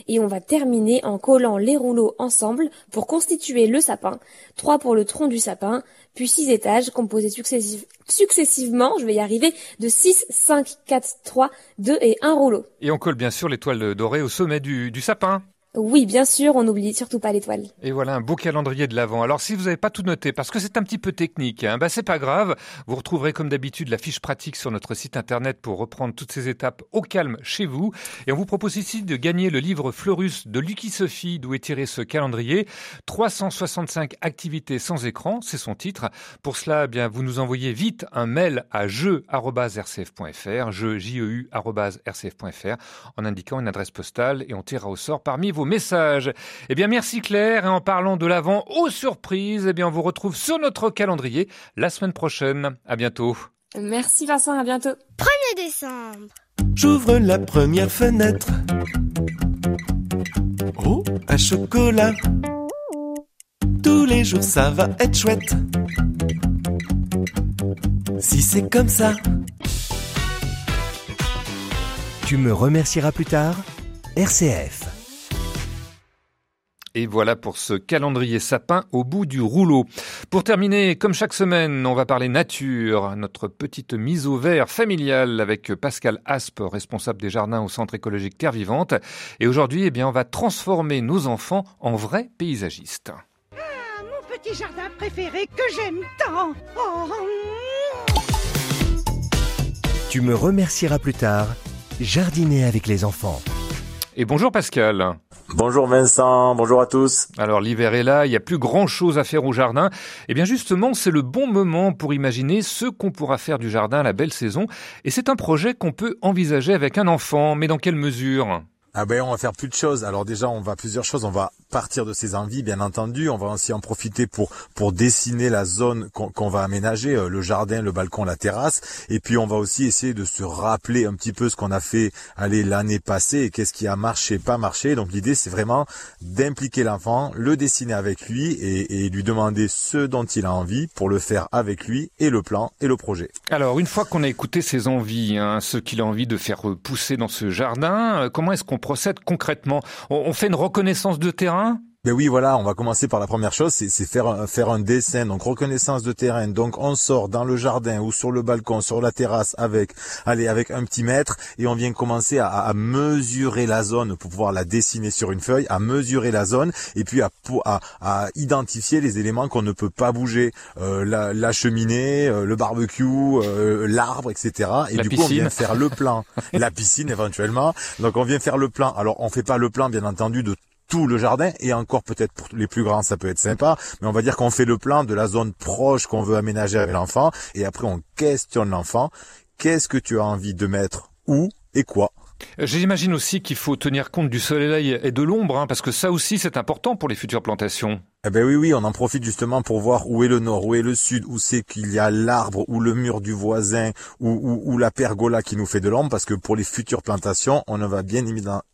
Et on va terminer en collant les rouleaux ensemble pour constituer le sapin. 3 pour le tronc du sapin, puis 6 étages composés successiv successivement, je vais y arriver, de 6, 5, 4, 3, 2 et 1 rouleau. Et on colle bien sûr l'étoile dorée au sommet du sapin. Oui, bien sûr, on n'oublie surtout pas l'étoile. Et voilà un beau calendrier de l'Avent. Alors si vous n'avez pas tout noté, parce que c'est un petit peu technique, hein, bah c'est pas grave. Vous retrouverez comme d'habitude la fiche pratique sur notre site internet pour reprendre toutes ces étapes au calme chez vous. Et on vous propose ici de gagner le livre Fleurus de Lucky Sophie, d'où est tiré ce calendrier. 365 activités sans écran, c'est son titre. Pour cela, eh bien vous nous envoyez vite un mail à jeu@rcf.fr, jeu jeu@rcf.fr, en indiquant une adresse postale et on tirera au sort parmi vos message. Eh bien, merci Claire. Et en parlant de l'avant aux surprises, eh bien, on vous retrouve sur notre calendrier la semaine prochaine. À bientôt. Merci Vincent, à bientôt. 1er décembre. J'ouvre la première fenêtre. Oh, un chocolat. Tous les jours, ça va être chouette. Si c'est comme ça. Tu me remercieras plus tard RCF. Et voilà pour ce calendrier sapin au bout du rouleau. Pour terminer, comme chaque semaine, on va parler nature, notre petite mise au vert familiale avec Pascal Aspe, responsable des jardins au centre écologique Terre Vivante. Et aujourd'hui, eh bien, on va transformer nos enfants en vrais paysagistes. Ah, mon petit jardin préféré que j'aime tant. Oh. Tu me remercieras plus tard. Jardiner avec les enfants. Et bonjour Pascal. Bonjour Vincent, bonjour à tous. Alors l'hiver est là, il n'y a plus grand chose à faire au jardin. Et bien justement, c'est le bon moment pour imaginer ce qu'on pourra faire du jardin à la belle saison. Et c'est un projet qu'on peut envisager avec un enfant, mais dans quelle mesure? Ah ben on va faire plus de choses. Alors déjà on va plusieurs choses. On va partir de ses envies bien entendu. On va aussi en profiter pour pour dessiner la zone qu'on va aménager, euh, le jardin, le balcon, la terrasse. Et puis on va aussi essayer de se rappeler un petit peu ce qu'on a fait aller l'année passée et qu'est-ce qui a marché, pas marché. Donc l'idée c'est vraiment d'impliquer l'enfant, le dessiner avec lui et, et lui demander ce dont il a envie pour le faire avec lui et le plan et le projet. Alors une fois qu'on a écouté ses envies, hein, ce qu'il a envie de faire pousser dans ce jardin, euh, comment est-ce qu'on procède concrètement. On, fait une reconnaissance de terrain? Ben oui, voilà, on va commencer par la première chose, c'est faire faire un dessin, donc reconnaissance de terrain. Donc on sort dans le jardin ou sur le balcon, sur la terrasse avec, allez, avec un petit mètre et on vient commencer à, à mesurer la zone pour pouvoir la dessiner sur une feuille, à mesurer la zone et puis à à, à identifier les éléments qu'on ne peut pas bouger, euh, la, la, cheminée, euh, le barbecue, euh, l'arbre, etc. Et du coup on vient faire le plan, la piscine éventuellement. Donc on vient faire le plan. Alors on fait pas le plan bien entendu de tout le jardin et encore peut-être pour les plus grands ça peut être sympa mais on va dire qu'on fait le plan de la zone proche qu'on veut aménager avec l'enfant et après on questionne l'enfant qu'est-ce que tu as envie de mettre où et quoi? J'imagine aussi qu'il faut tenir compte du soleil et de l'ombre, hein, parce que ça aussi c'est important pour les futures plantations. Eh ben oui, oui, on en profite justement pour voir où est le nord, où est le sud, où c'est qu'il y a l'arbre ou le mur du voisin ou, ou, la pergola qui nous fait de l'ombre, parce que pour les futures plantations, on ne va bien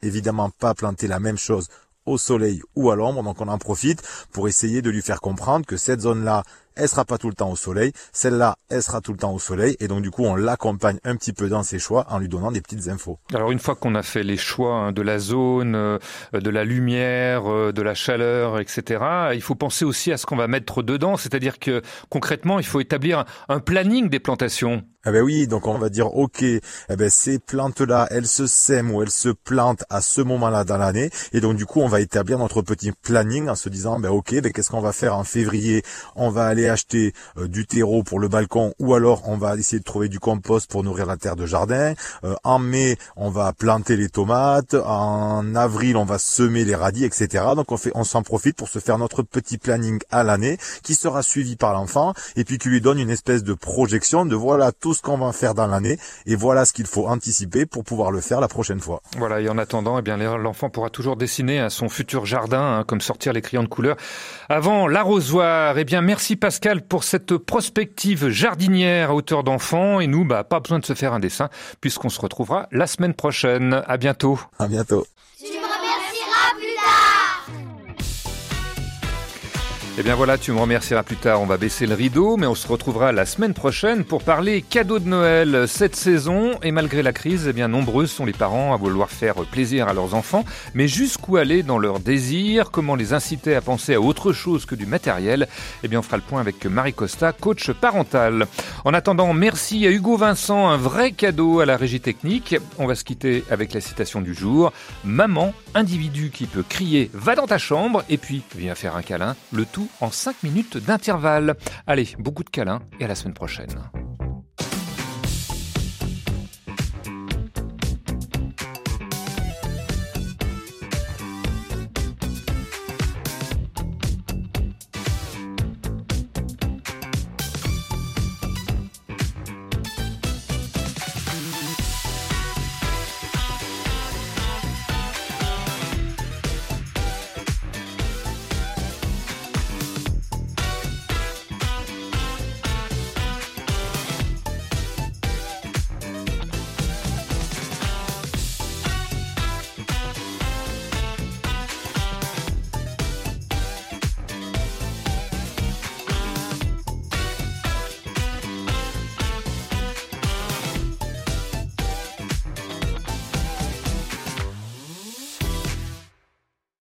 évidemment pas planter la même chose au soleil ou à l'ombre. Donc on en profite pour essayer de lui faire comprendre que cette zone-là, elle sera pas tout le temps au soleil, celle-là, elle sera tout le temps au soleil, et donc du coup, on l'accompagne un petit peu dans ses choix en lui donnant des petites infos. Alors une fois qu'on a fait les choix hein, de la zone, euh, de la lumière, euh, de la chaleur, etc., il faut penser aussi à ce qu'on va mettre dedans, c'est-à-dire que concrètement, il faut établir un planning des plantations. Ah ben oui, donc on va dire ok, eh ben ces plantes-là, elles se sèment ou elles se plantent à ce moment-là dans l'année, et donc du coup on va établir notre petit planning en se disant ben ok, ben qu'est-ce qu'on va faire en février? On va aller acheter euh, du terreau pour le balcon, ou alors on va essayer de trouver du compost pour nourrir la terre de jardin. Euh, en mai, on va planter les tomates. En avril, on va semer les radis, etc. Donc on fait, on s'en profite pour se faire notre petit planning à l'année, qui sera suivi par l'enfant, et puis qui lui donne une espèce de projection de voilà tout ce qu'on va faire dans l'année et voilà ce qu'il faut anticiper pour pouvoir le faire la prochaine fois. Voilà, et en attendant, eh bien l'enfant pourra toujours dessiner à son futur jardin, hein, comme sortir les crayons de couleur. Avant l'arrosoir, eh bien merci Pascal pour cette prospective jardinière à hauteur d'enfant et nous, bah pas besoin de se faire un dessin puisqu'on se retrouvera la semaine prochaine. À bientôt. À bientôt. Eh bien voilà, tu me remercieras plus tard. On va baisser le rideau, mais on se retrouvera la semaine prochaine pour parler cadeaux de Noël cette saison. Et malgré la crise, eh bien nombreux sont les parents à vouloir faire plaisir à leurs enfants. Mais jusqu'où aller dans leurs désirs Comment les inciter à penser à autre chose que du matériel? Eh bien on fera le point avec Marie Costa, coach parental. En attendant, merci à Hugo Vincent, un vrai cadeau à la régie technique. On va se quitter avec la citation du jour. Maman, individu qui peut crier, va dans ta chambre et puis viens faire un câlin. Le tout en 5 minutes d'intervalle. Allez, beaucoup de câlins et à la semaine prochaine.